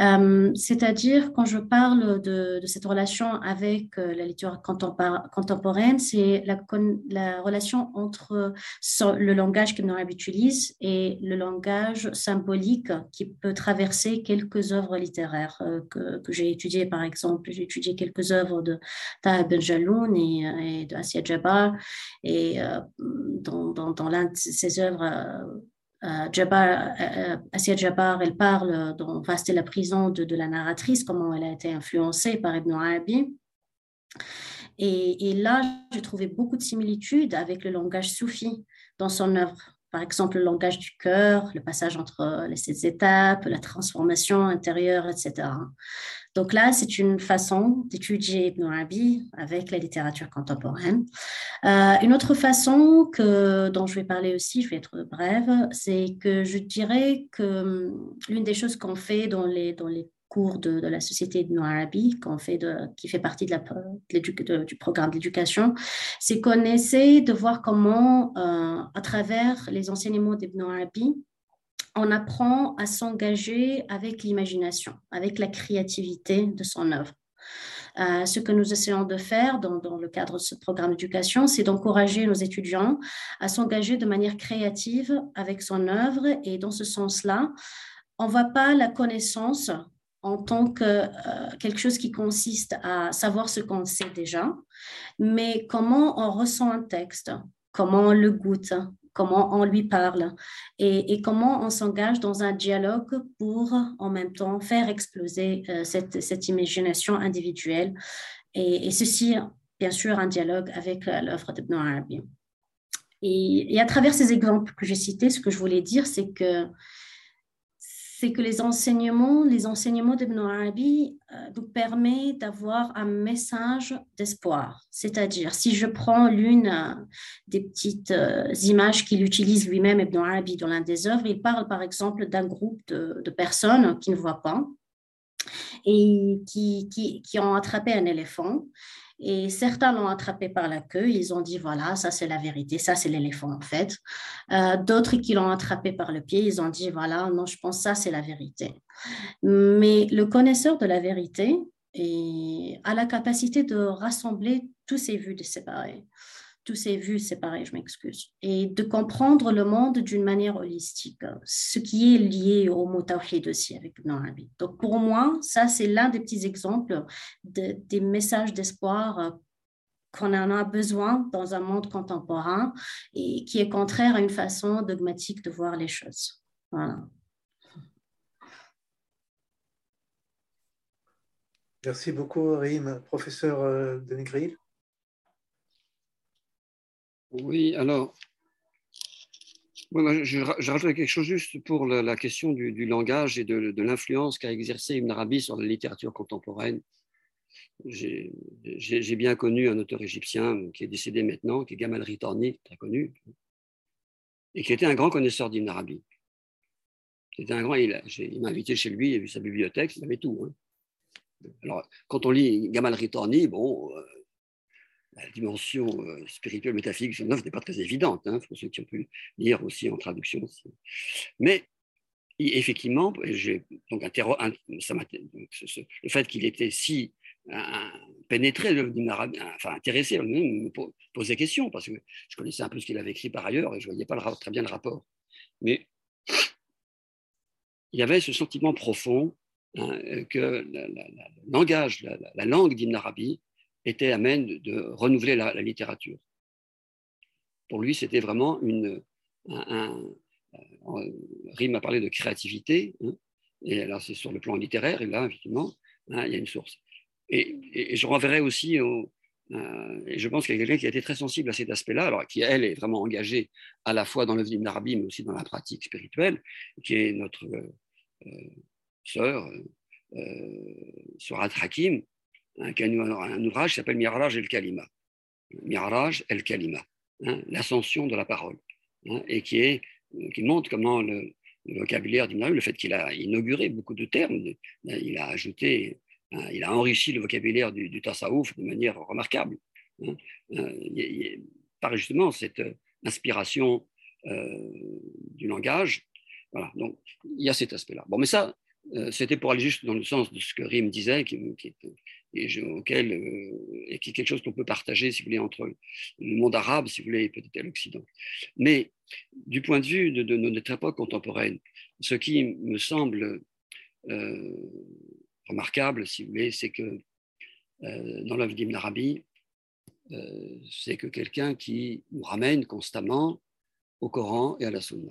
Euh, c'est-à-dire, quand je parle de, cette relation avec euh, la littérature contemporaine, c'est la, la, relation entre le langage que Arabi utilise et le langage symbolique qui peut traverser quelques œuvres littéraires que, j'ai étudiées. Par exemple, j'ai étudié quelques œuvres de Taha Ben Jaloun et, et de Assia Jabbar. Et dans, dans, l'un de ses œuvres, euh, euh, Jabbar, euh, Assia Jabbar, elle parle dans Vaste la prison de, la narratrice, comment elle a été influencée par Ibn Arabi. Et là, j'ai trouvé beaucoup de similitudes avec le langage soufi dans son œuvre. Par exemple, le langage du cœur, le passage entre les sept étapes, la transformation intérieure, etc. Donc là, c'est une façon d'étudier Ibn Arabi avec la littérature contemporaine. Euh, une autre façon que, dont je vais parler aussi, je vais être brève, c'est que je dirais que hum, l'une des choses qu'on fait dans les, dans les cours de, la Société Ibn Arabi, qu'on fait de, qui fait partie de la, du programme d'éducation, c'est qu'on essaie de voir comment, euh, à travers les enseignements d'Ibn Arabi, on apprend à s'engager avec l'imagination, avec la créativité de son œuvre. Euh, ce que nous essayons de faire dans le cadre de ce programme d'éducation, c'est d'encourager nos étudiants à s'engager de manière créative avec son œuvre. Et dans ce sens-là, on ne voit pas la connaissance en tant que euh, quelque chose qui consiste à savoir ce qu'on sait déjà, mais comment on ressent un texte, comment on le goûte, comment on lui parle et, comment on s'engage dans un dialogue pour en même temps faire exploser euh, cette, imagination individuelle et, ceci, bien sûr, un dialogue avec euh, l'œuvre d'Ibn Arabi. Et, à travers ces exemples que j'ai cités, ce que je voulais dire, c'est que c'est que les enseignements, les enseignements d'Ibn Arabi euh, nous permettent d'avoir un message d'espoir. C'est-à-dire, si je prends l'une euh, des petites euh, images qu'il utilise lui-même, Ibn Arabi, dans l'un des œuvres, il parle par exemple d'un groupe de, personnes qui ne voient pas et qui, ont attrapé un éléphant et certains l'ont attrapé par la queue. Ils ont dit, voilà, ça c'est la vérité, ça c'est l'éléphant en fait. Euh, d'autres qui l'ont attrapé par le pied, ils ont dit, voilà, non, je pense ça c'est la vérité. Mais le connaisseur de la vérité a la capacité de rassembler tous ces vues de séparer tous ces vues séparées, je m'excuse, et de comprendre le monde d'une manière holistique, ce qui est lié au mot tawhid aussi avec Ibn Arabi. Donc pour moi, ça c'est l'un des petits exemples des messages d'espoir qu'on en a besoin dans un monde contemporain et qui est contraire à une façon dogmatique de voir les choses. Voilà. Merci beaucoup, Rim. Professeur euh, Denegril oui, alors, je, je quelque chose juste pour la, question du, langage et de, l'influence qu'a exercé Ibn Arabi sur la littérature contemporaine. J'ai bien connu un auteur égyptien qui est décédé maintenant, qui est Gamal Ritorni, très connu, et qui était un grand connaisseur d'Ibn Arabi. Un grand, il, m'a invité chez lui, il a vu sa bibliothèque, il avait tout. Hein. Alors, quand on lit Gamal Ritorni, bon, euh, la dimension euh, spirituelle, métaphysique de n'est pas très évidente, hein, pour ceux qui ont pu lire aussi en traduction. Mais effectivement, donc, ça le fait qu'il était si pénétré, enfin intéressé, me posait question, parce que je connaissais un peu ce qu'il avait écrit par ailleurs et je ne voyais pas très bien le rapport. Mais il y avait ce sentiment profond hein, que le langage, la, langue d'Ibn Arabi était amène de, renouveler la, littérature. Pour lui, c'était vraiment une. Un, un, Rime a parlé de créativité, hein, et alors c'est sur le plan littéraire, et là, effectivement, hein, il y a une source. Et, je renverrai aussi, au, euh, et je pense qu'il y a quelqu'un qui a été très sensible à cet aspect-là, alors qui, elle, est vraiment engagée à la fois dans le d'Ibn Arabi, mais aussi dans la pratique spirituelle, qui est notre euh, euh sœur, euh, Surat Hakim, un, un ouvrage qui s'appelle Miraj el Kalima. Miraj el Kalima, hein, l'ascension de la parole, hein, et qui, est, qui montre comment le, vocabulaire d'Ibn le fait qu'il a inauguré beaucoup de termes, il a ajouté, hein, il a enrichi le vocabulaire du, du de manière remarquable, hein, euh, par justement cette inspiration euh, du langage. Voilà, donc il y a cet aspect-là. Bon, mais ça, euh, c'était pour aller juste dans le sens de ce que Rim disait, qui, qui, et auquel, euh, et qui est quelque chose qu'on peut partager, si vous voulez, entre le monde arabe, si vous voulez, et peut-être l'Occident. Mais du point de vue de, notre époque contemporaine, ce qui me semble euh, remarquable, si vous voulez, c'est que euh, dans l'œuvre d'Ibn Arabi, c'est que quelqu'un qui nous ramène constamment au Coran et à la Sunna,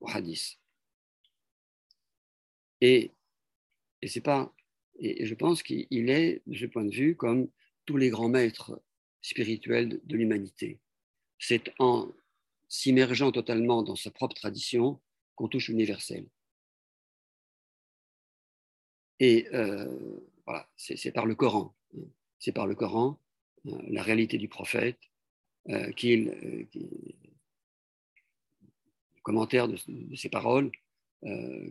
au Hadith. Et, et c'est pas et je pense qu'il est, de ce point de vue, comme tous les grands maîtres spirituels de l'humanité. C'est en s'immergeant totalement dans sa propre tradition qu'on touche l'universel. Et euh, voilà, c'est par le Coran. C'est par le Coran, euh, la réalité du prophète, euh, qu'il, euh, commentaire de ses paroles,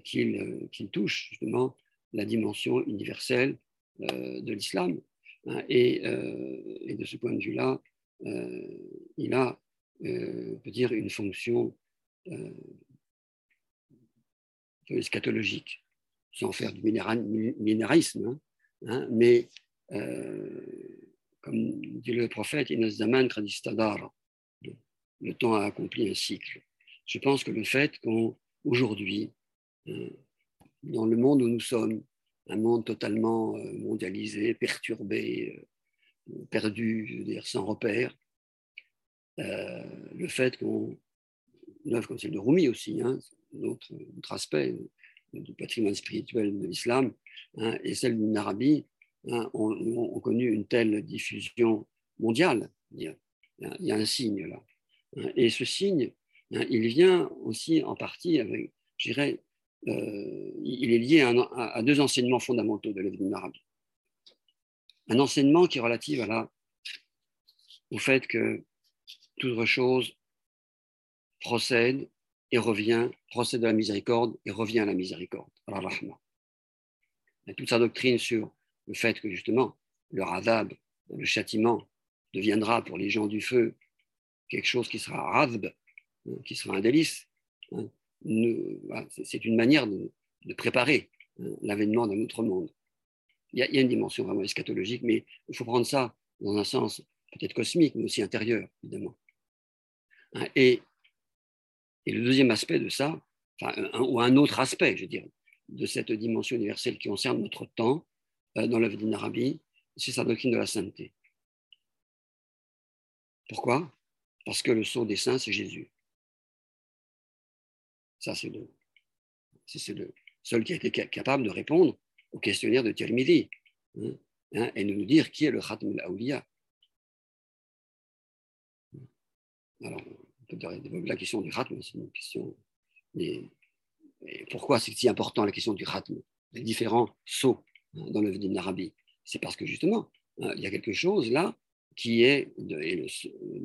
qu'il touche justement la dimension universelle euh, de l'islam. Hein, euh, et, de ce point de vue-là, euh, il a, on peut dire, une fonction eschatologique, sans faire du minéralisme, hein, hein, mais comme dit le prophète, le temps a accompli un cycle. Je pense que le fait qu'aujourd'hui, dans le monde où nous sommes, un monde totalement euh, mondialisé, perturbé, euh, perdu, je veux dire, sans repère, euh, le fait qu'on, une œuvre comme celle de Rumi aussi, hein, autre, aspect du patrimoine spirituel de l'islam, hein, et celle d'une Arabie, hein, ont, connu une telle diffusion mondiale. Il y a, un signe là. Hein. et ce signe, il vient aussi en partie avec, je dirais, il est lié à, deux enseignements fondamentaux de l'Ibn Arabi. Un enseignement qui est relatif à la, au fait que toute chose procède et revient, procède à la miséricorde et revient à la miséricorde, à la rahma. Toute sa doctrine sur le fait que justement le radab, le châtiment, deviendra pour les gens du feu quelque chose qui sera radb, hein, qui sera un délice. Hein. C'est une manière de, préparer hein, l'avènement d'un autre monde. Il y, a, une dimension vraiment eschatologique, mais il faut prendre ça dans un sens peut-être cosmique, mais aussi intérieur, évidemment. Et et le deuxième aspect de ça, ou un autre aspect, je dirais, de cette dimension universelle qui concerne notre temps euh, dans l'œuvre d'Inarabi, c'est sa doctrine de la sainteté. Pourquoi? Parce que le sceau des saints, c'est Jésus. Ça, c'est le, le seul qui a été capable de répondre au questionnaire de Tirmidhi hein, hein, et de nous dire qui est le Khatm al-Awliya. Alors, la question du khatm, c'est une question. Pourquoi c'est si important la question du khatm? Les différents sauts hein, dans l'œuvre d'Ibn Arabi. C'est parce que justement, hein, il y a quelque chose là qui est, et le,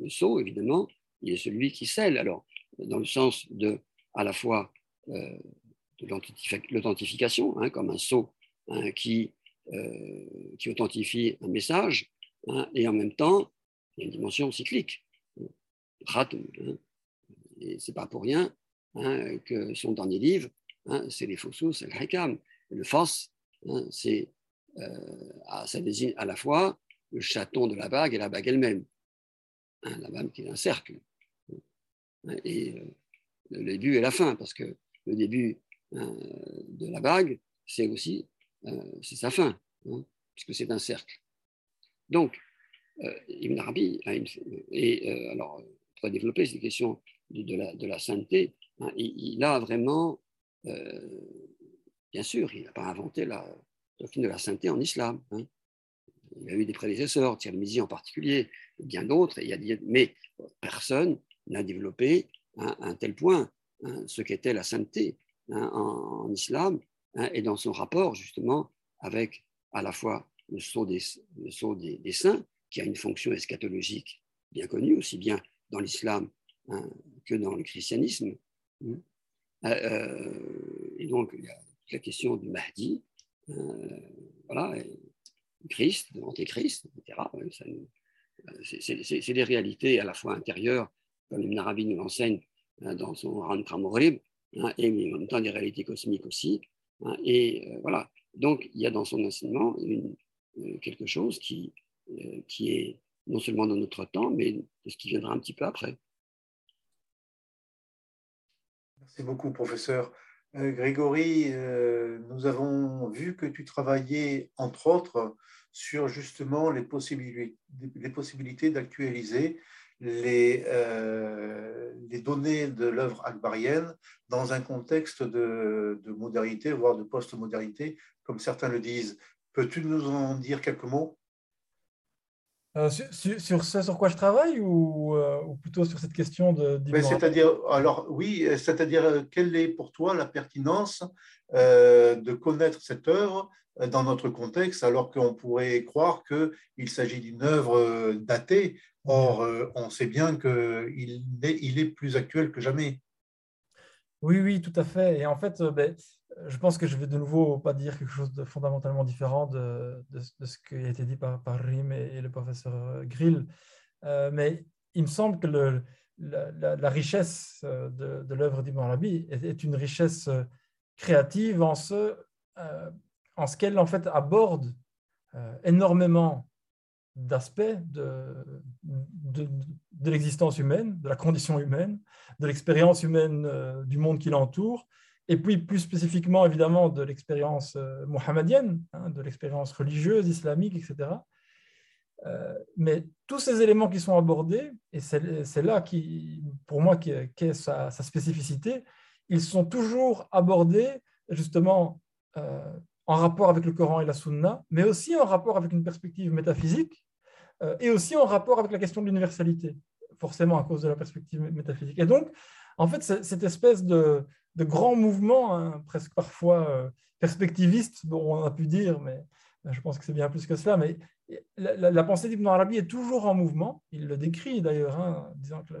le saut évidemment, il est celui qui scelle. Alors, dans le sens de, à la fois euh, de l'authentification, hein, comme un saut qui, euh, qui authentifie un message, et en même temps, il y a une dimension cyclique. Hein. Et c'est pas pour rien hein, que son dernier livre, hein, c'est les Fossos, c'est le Hikam. Le Fos, hein, c'est, euh, ça désigne à la fois le chaton de la bague et la bague elle-même. la bague qui est un cercle. Et euh, le début et la fin, parce que le début de la bague, c'est aussi euh, sa fin, puisque c'est un cercle. Donc, Ibn Arabi et alors pour développer cette question de, la, de la, sainteté, hein, il, a vraiment, euh, bien sûr, il n'a pas inventé la doctrine de la sainteté en islam. Hein. Il a eu des prédécesseurs, Tirmizi en particulier, bien d'autres, mais personne n'a développé hein, un tel point ce qu'était la sainteté en, islam et dans son rapport justement avec à la fois le sceau des, saints, qui a une fonction eschatologique bien connue, aussi bien dans l'islam hein, que dans le christianisme. Hein. Euh, euh, et donc, il y a la question du Mahdi, euh, voilà, Christ, l'Antéchrist, etc. C'est des réalités à la fois intérieures, comme Ibn Arabi nous l'enseigne dans son Ran Pramorib, hein, et en même temps des réalités cosmiques aussi. et voilà, donc il y a dans son enseignement une, quelque chose qui, qui est non seulement dans notre temps, mais de ce qui viendra un petit peu après. Merci beaucoup, professeur. Euh, Grégory, euh, nous avons vu que tu travaillais, entre autres, sur justement les possibilités d'actualiser les, euh, les, données de l'œuvre akbarienne dans un contexte de, de modernité, voire de post-modernité, comme certains le disent. Peux-tu nous en dire quelques mots? Euh, sur, ce sur quoi je travaille ou, euh, plutôt sur cette question de C'est-à-dire, alors oui, c'est-à-dire quelle est pour toi la pertinence de connaître cette œuvre dans notre contexte, alors qu'on pourrait croire qu'il s'agit d'une œuvre datée. Or, on sait bien qu'il est, plus actuel que jamais. Oui, oui, tout à fait. Et en fait, ben, je pense que je vais de nouveau pas dire quelque chose de fondamentalement différent de, ce qui a été dit par, par Rim et, le professeur euh, Grill. Euh, mais il me semble que la, richesse euh, de, l'œuvre d'Ibn Arabi est, une richesse créative en ce, en ce qu'elle en fait aborde énormément d'aspects de, de, l'existence humaine, de la condition humaine, de l'expérience humaine du monde qui l'entoure, et puis plus spécifiquement évidemment de l'expérience euh, hein, de l'expérience religieuse, islamique, etc. Euh, mais tous ces éléments qui sont abordés, et c'est là qui, pour moi, qui, est sa, spécificité, ils sont toujours abordés justement euh, en rapport avec le Coran et la Sunna, mais aussi en rapport avec une perspective métaphysique, et aussi en rapport avec la question de l'universalité, forcément à cause de la perspective métaphysique. Et donc, en fait, cette espèce de, de grand mouvement, hein, presque parfois euh, perspectiviste, on a pu dire, mais je pense que c'est bien plus que cela, mais la, pensée d'Ibn Arabi est toujours en mouvement. Il le décrit d'ailleurs, hein, disant que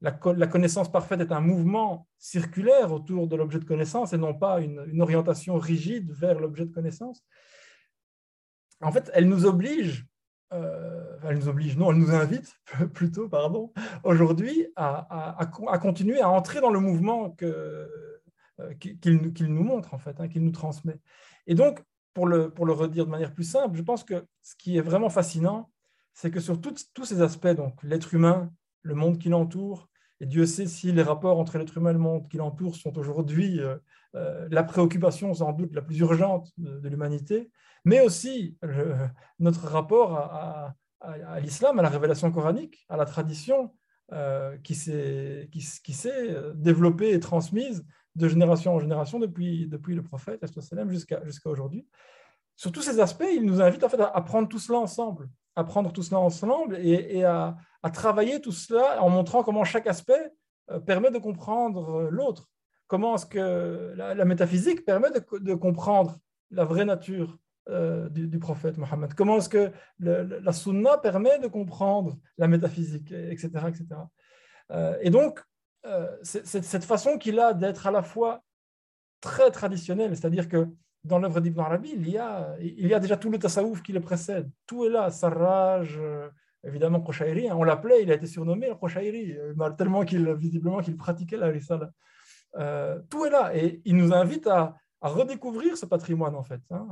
la, connaissance parfaite est un mouvement circulaire autour de l'objet de connaissance et non pas une, orientation rigide vers l'objet de connaissance. En fait, elle nous oblige, euh, elle nous oblige, non, elle nous invite plutôt, pardon, aujourd'hui à, continuer à entrer dans le mouvement euh, qu'il nous montre, en fait, hein, qu'il nous transmet. Et donc, pour le, pour le redire de manière plus simple, je pense que ce qui est vraiment fascinant, c'est que sur tous ces aspects, donc l'être humain, le monde qui l'entoure, et Dieu sait si les rapports entre l'être humain et le monde qui l'entoure sont aujourd'hui euh, euh, la préoccupation sans doute la plus urgente de, l'humanité, mais aussi notre rapport à, l'islam, à la révélation coranique, à la tradition euh, qui s'est développée et transmise de génération en génération depuis, le prophète jusqu'à aujourd'hui. Sur tous ces aspects, il nous invite en fait à, prendre tout cela ensemble, à prendre tout cela ensemble et, à, travailler tout cela en montrant comment chaque aspect euh, permet de comprendre euh, l'autre. Comment est-ce que la, métaphysique permet de, comprendre la vraie nature euh, du, prophète Mohammed? Comment est-ce que la sunna permet de comprendre la métaphysique, etc. etc. et donc, euh, cette façon qu'il a d'être à la fois très traditionnelle, c'est-à-dire que dans l'œuvre d'Ibn Arabi, il y, a, il y a déjà tout le tasawuf qui le précède. Tout est là, Sarraj, euh, évidemment Qushairi, hein, on l'appelait, il a été surnommé le Qushairi, euh, tellement qu'il visiblement qu'il pratiquait la risala. tout est là et il nous invite à, redécouvrir ce patrimoine en fait. Hein.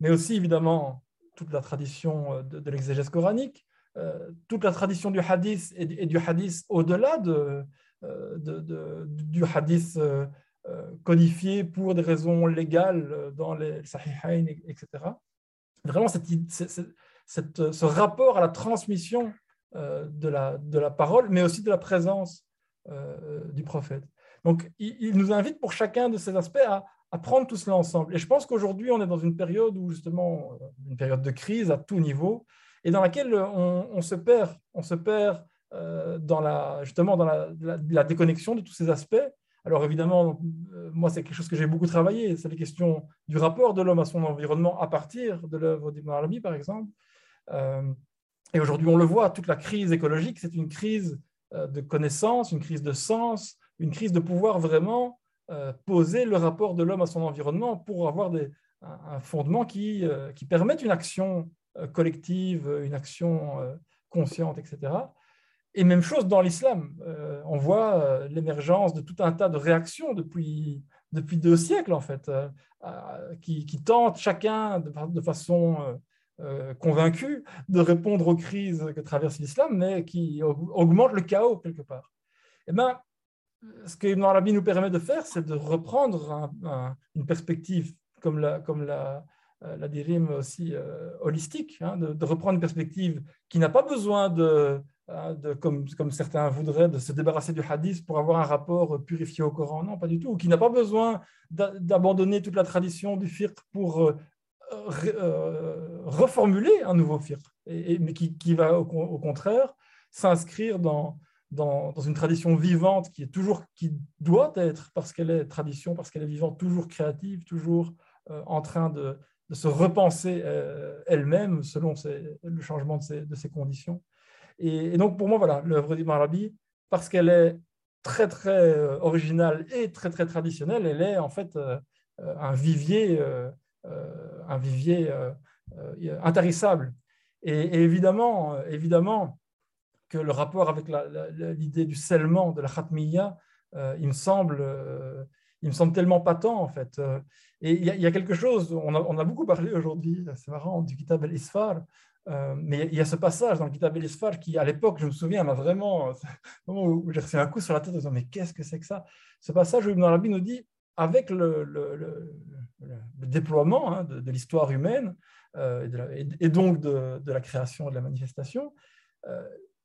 mais aussi évidemment toute la tradition de, l'exégèse coranique, euh, toute la tradition du hadith et, du hadith au-delà de, euh, du hadith euh, codifié pour des raisons légales dans les sahihain, etc. Vraiment, cette, cette, ce rapport à la transmission de, la, de la parole, mais aussi de la présence du prophète. Donc, il, nous invite pour chacun de ces aspects à, à prendre tout cela ensemble. Et je pense qu'aujourd'hui, on est dans une période où, justement, une période de crise à tout niveau, et dans laquelle on, se perd, on se perd euh, dans la, justement dans la, déconnexion de tous ces aspects. Alors évidemment, euh, moi, c'est quelque chose que j'ai beaucoup travaillé, c'est les questions du rapport de l'homme à son environnement à partir de l'œuvre d'Ibn Arabi, par exemple. Euh, et aujourd'hui, on le voit, toute la crise écologique, c'est une crise de connaissance, une crise de sens, une crise de pouvoir vraiment poser le rapport de l'homme à son environnement pour avoir des, un, fondement qui, qui permette une action euh, collective, une action euh, consciente, etc. Et même chose dans l'islam. Euh, on voit l'émergence de tout un tas de réactions depuis, depuis deux siècles, en fait, qui, tentent chacun de, façon convaincue de répondre aux crises que traverse l'islam, mais qui augmentent le chaos quelque part. Eh ben, ce que Ibn Arabi nous permet de faire, c'est de reprendre une perspective comme la, comme la, euh, la aussi euh, holistique, hein, de, reprendre une perspective qui n'a pas besoin de, de comme, comme, certains voudraient, de se débarrasser du hadith pour avoir un rapport purifié au Coran. Non, pas du tout. Qui n'a pas besoin d'abandonner toute la tradition du fiqh pour euh, reformuler un nouveau fiqh, et, mais qui, qui, va au, contraire s'inscrire dans, dans, dans, une tradition vivante qui est toujours, qui doit être, parce qu'elle est tradition, parce qu'elle est vivante, toujours créative, toujours en train de, se repenser euh, elle-même selon le changement de ses, de ses conditions. Et, donc, pour moi, voilà, l'œuvre d'Ibn Arabi, parce qu'elle est très, très euh, originale et très, très traditionnelle, elle est en fait euh, un vivier, un vivier intarissable. Et, évidemment, évidemment que le rapport avec l'idée du scellement, de la khatmiya, il me semble il me semble tellement patent en fait. Euh, et il y, a quelque chose, on a, on a beaucoup parlé aujourd'hui, c'est marrant, du Kitab el-Isfar, euh, mais il y a ce passage dans le Kitab el-Isfar qui, à l'époque, je me souviens, m'a vraiment, où j'ai reçu un coup sur la tête en disant, mais qu'est-ce que c'est que ça? Ce passage où Ibn Arabi nous dit, avec le, déploiement hein, de, l'histoire humaine euh, et, donc de, la création et de la manifestation,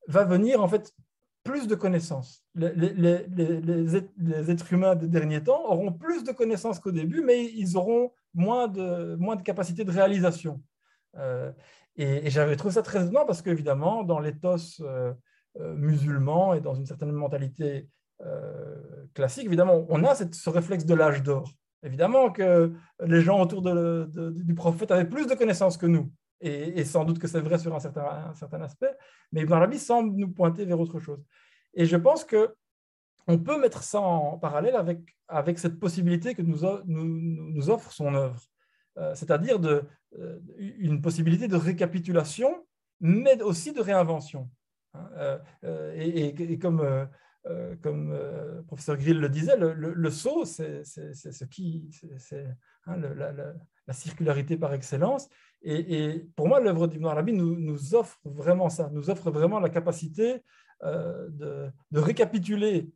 va venir en fait plus de connaissances. Les, êtres humains des derniers temps auront plus de connaissances qu'au début, mais ils auront moins de, moins de capacité de réalisation. Euh, et, j'avais trouvé ça très étonnant parce qu'évidemment, dans l'éthos euh, musulman et dans une certaine mentalité classique. Évidemment, on a ce réflexe de l'âge d'or. Évidemment que les gens autour du prophète avaient plus de connaissances que nous. Et, sans doute que c'est vrai sur un certain, certain aspect, mais Ibn Arabi semble nous pointer vers autre chose. Et je pense que on peut mettre ça en parallèle avec, avec cette possibilité que nous, nous, offre son œuvre, euh, c'est-à-dire de, euh, une possibilité de récapitulation, mais aussi de réinvention. Hein. Euh, et, comme, comme le professeur Grill le disait, le, le, saut, c'est ce qui, c'est hein, la, la, circularité par excellence. Et, pour moi, l'œuvre d'Ibn Arabi nous, nous, offre vraiment ça, nous offre vraiment la capacité de, de, récapituler euh,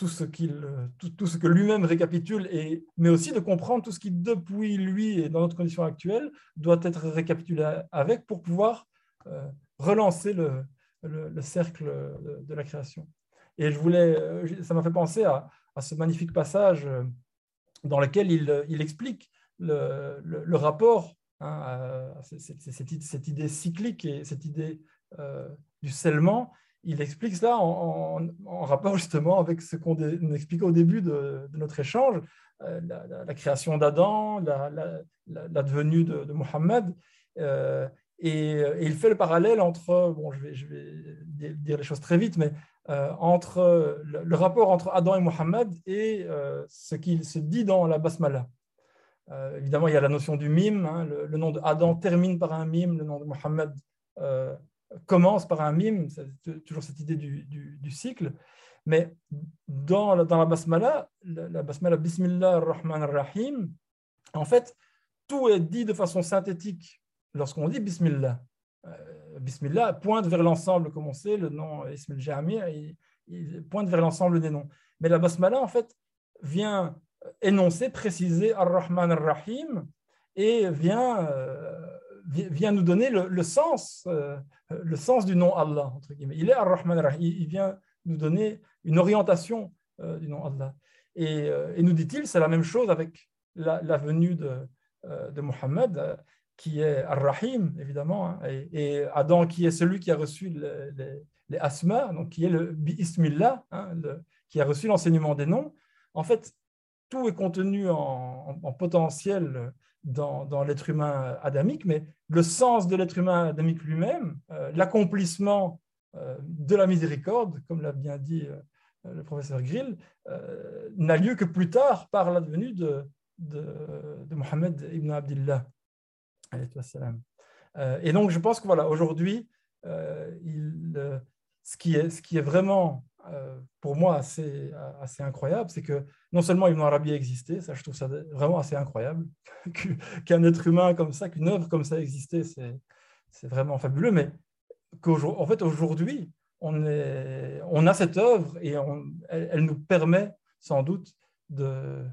tout ce, qu'il, tout, tout, ce que lui-même récapitule, et, mais aussi de comprendre tout ce qui, depuis lui et dans notre condition actuelle, doit être récapitulé avec pour pouvoir euh, relancer le, le, cercle de, la création. Et je voulais, euh, ça m'a fait penser à, à, ce magnifique passage dans lequel il, il explique le, le, rapport hein, à cette, cette, idée cyclique et cette idée du scellement il explique cela en, rapport justement avec ce qu'on expliquait au début de, notre échange, euh, la, création d'Adam, la, devenue de, de Mohammed. Euh, et, il fait le parallèle entre, bon, je vais, dire les choses très vite, mais euh, entre le, rapport entre Adam et Mohammed et ce qu'il se dit dans la Basmala. évidemment, il y a la notion du mime. Hein, le, nom d'Adam termine par un mime, le nom de Mohammed commence par un mime, toujours cette idée du, cycle, mais dans la, basmala, la, basmala Bismillah ar-Rahman ar-Rahim, en fait, tout est dit de façon synthétique lorsqu'on dit Bismillah. Euh, Bismillah pointe vers l'ensemble, comme on sait, le nom Ismail Jami, il, il, pointe vers l'ensemble des noms. Mais la basmala, en fait, vient énoncer, préciser Ar-Rahman Ar-Rahim et vient, euh, vient nous donner le, sens. Euh, le sens du nom Allah, entre guillemets. Il est Ar-Rahman Ar-Rahim. Il vient nous donner une orientation euh, du nom Allah. Euh, et, nous dit-il, c'est la même chose avec la, venue de, de Muhammad, qui est Ar-Rahim, évidemment, hein, et, Adam, qui est celui qui a reçu les, asma, donc qui est le Bismillah, hein, qui a reçu l'enseignement des noms. En fait, tout est contenu en potentiel dans, l'être humain adamique, mais le sens de l'être humain adamique lui-même, euh, l'accomplissement euh, de la miséricorde, comme l'a bien dit euh, le professeur Grill, n'a lieu que plus tard par la venue de, de, de Mohammed ibn Abdillah. et donc, je pense que voilà, aujourd'hui, ce, qui est, ce qui est vraiment pour moi assez, assez incroyable, c'est que non seulement Ibn Arabi a existé, ça je trouve ça vraiment assez incroyable, qu'un être humain comme ça, qu'une œuvre comme ça existait, c'est vraiment fabuleux, mais qu'en fait aujourd'hui, on, a cette œuvre et elle, nous permet sans doute de,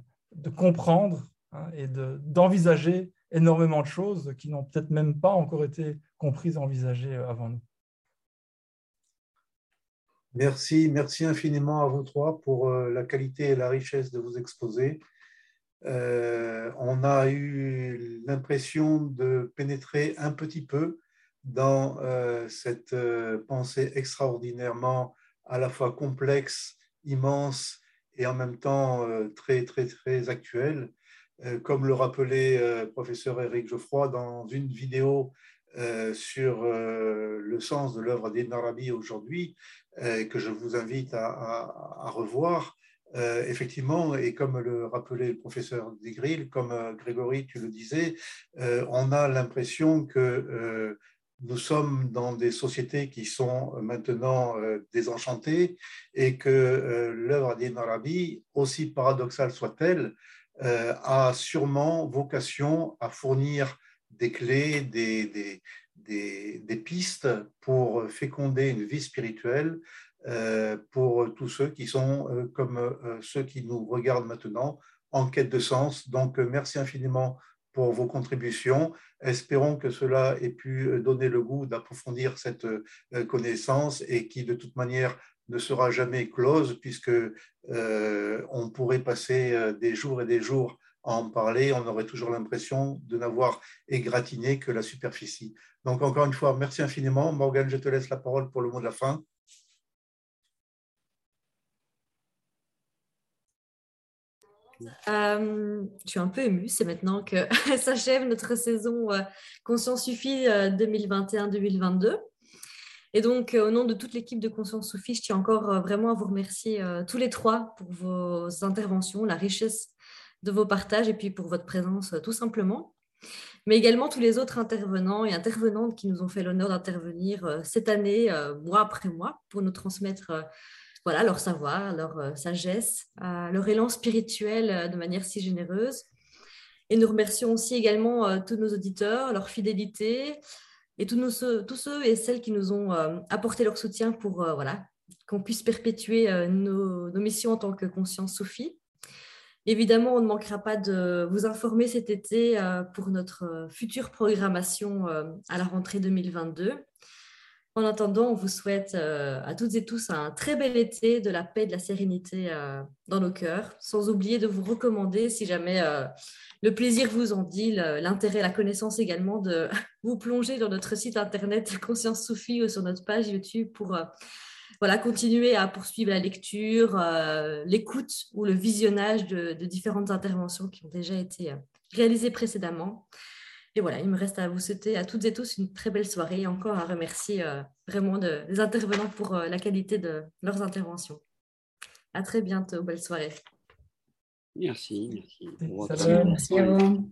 comprendre hein, et d'envisager énormément de choses qui n'ont peut-être même pas encore été comprises, envisagées avant nous. Merci, merci infiniment à vous trois pour euh, la qualité et la richesse de vos exposés. Euh, on a eu l'impression de pénétrer un petit peu dans euh, cette pensée extraordinairement à la fois complexe, immense et en même temps très, très, très actuelle. comme le rappelait professeur Eric Geoffroy dans une vidéo sur le sens de l'œuvre d'Ibn Arabi aujourd'hui, euh, que je vous invite à, revoir. Euh, effectivement, et comme le rappelait le professeur Digril, comme euh, Grégory, tu le disais, on a l'impression que nous sommes dans des sociétés qui sont maintenant désenchantées et que l'œuvre d'Ibn Arabi, aussi paradoxale soit-elle, a sûrement vocation à fournir des clés, des, des, pistes pour féconder une vie spirituelle euh, pour tous ceux qui sont euh, comme euh, ceux qui nous regardent maintenant en quête de sens. Donc, merci infiniment pour vos contributions. Espérons que cela ait pu donner le goût d'approfondir cette connaissance et qui, de toute manière, ne sera jamais close puisque on pourrait passer des jours et des jours en parler, on aurait toujours l'impression de n'avoir égratigné que la superficie. Donc, encore une fois, merci infiniment. Morgane, je te laisse la parole pour le mot de la fin. Euh, je suis un peu émue, c'est maintenant que s'achève notre saison euh, Conscience Suffit euh, 2021-2022. Et donc, euh, au nom de toute l'équipe de Conscience Soufie, je tiens encore vraiment à vous remercier tous les trois pour vos interventions, la richesse de vos partages et puis pour votre présence tout simplement mais également tous les autres intervenants et intervenantes qui nous ont fait l'honneur d'intervenir euh, cette année, euh, mois après mois, pour nous transmettre euh, voilà, leur savoir, leur sagesse, leur élan spirituel de manière si généreuse. Et nous remercions aussi également tous nos auditeurs, leur fidélité et tous, nos, tous ceux et celles qui nous ont apporté leur soutien pour voilà, qu'on puisse perpétuer nos, nos, missions en tant que conscience Sophie. Évidemment, on ne manquera pas de vous informer cet été euh, pour notre euh, future programmation euh, à la rentrée 2022. En attendant, on vous souhaite à toutes et tous un très bel été, de la paix, et de la sérénité dans nos cœurs, sans oublier de vous recommander, si jamais le plaisir vous en dit, l'intérêt, la connaissance également, de vous plonger dans notre site internet Conscience Sophie ou sur notre page YouTube pour voilà, continuer à poursuivre la lecture, euh, l'écoute ou le visionnage de, différentes interventions qui ont déjà été euh, réalisées précédemment. Et voilà, il me reste à vous souhaiter à toutes et tous une très belle soirée et encore à remercier euh, vraiment les intervenants pour la qualité de leurs interventions. À très bientôt, belle soirée. Merci, merci. Merci à vous.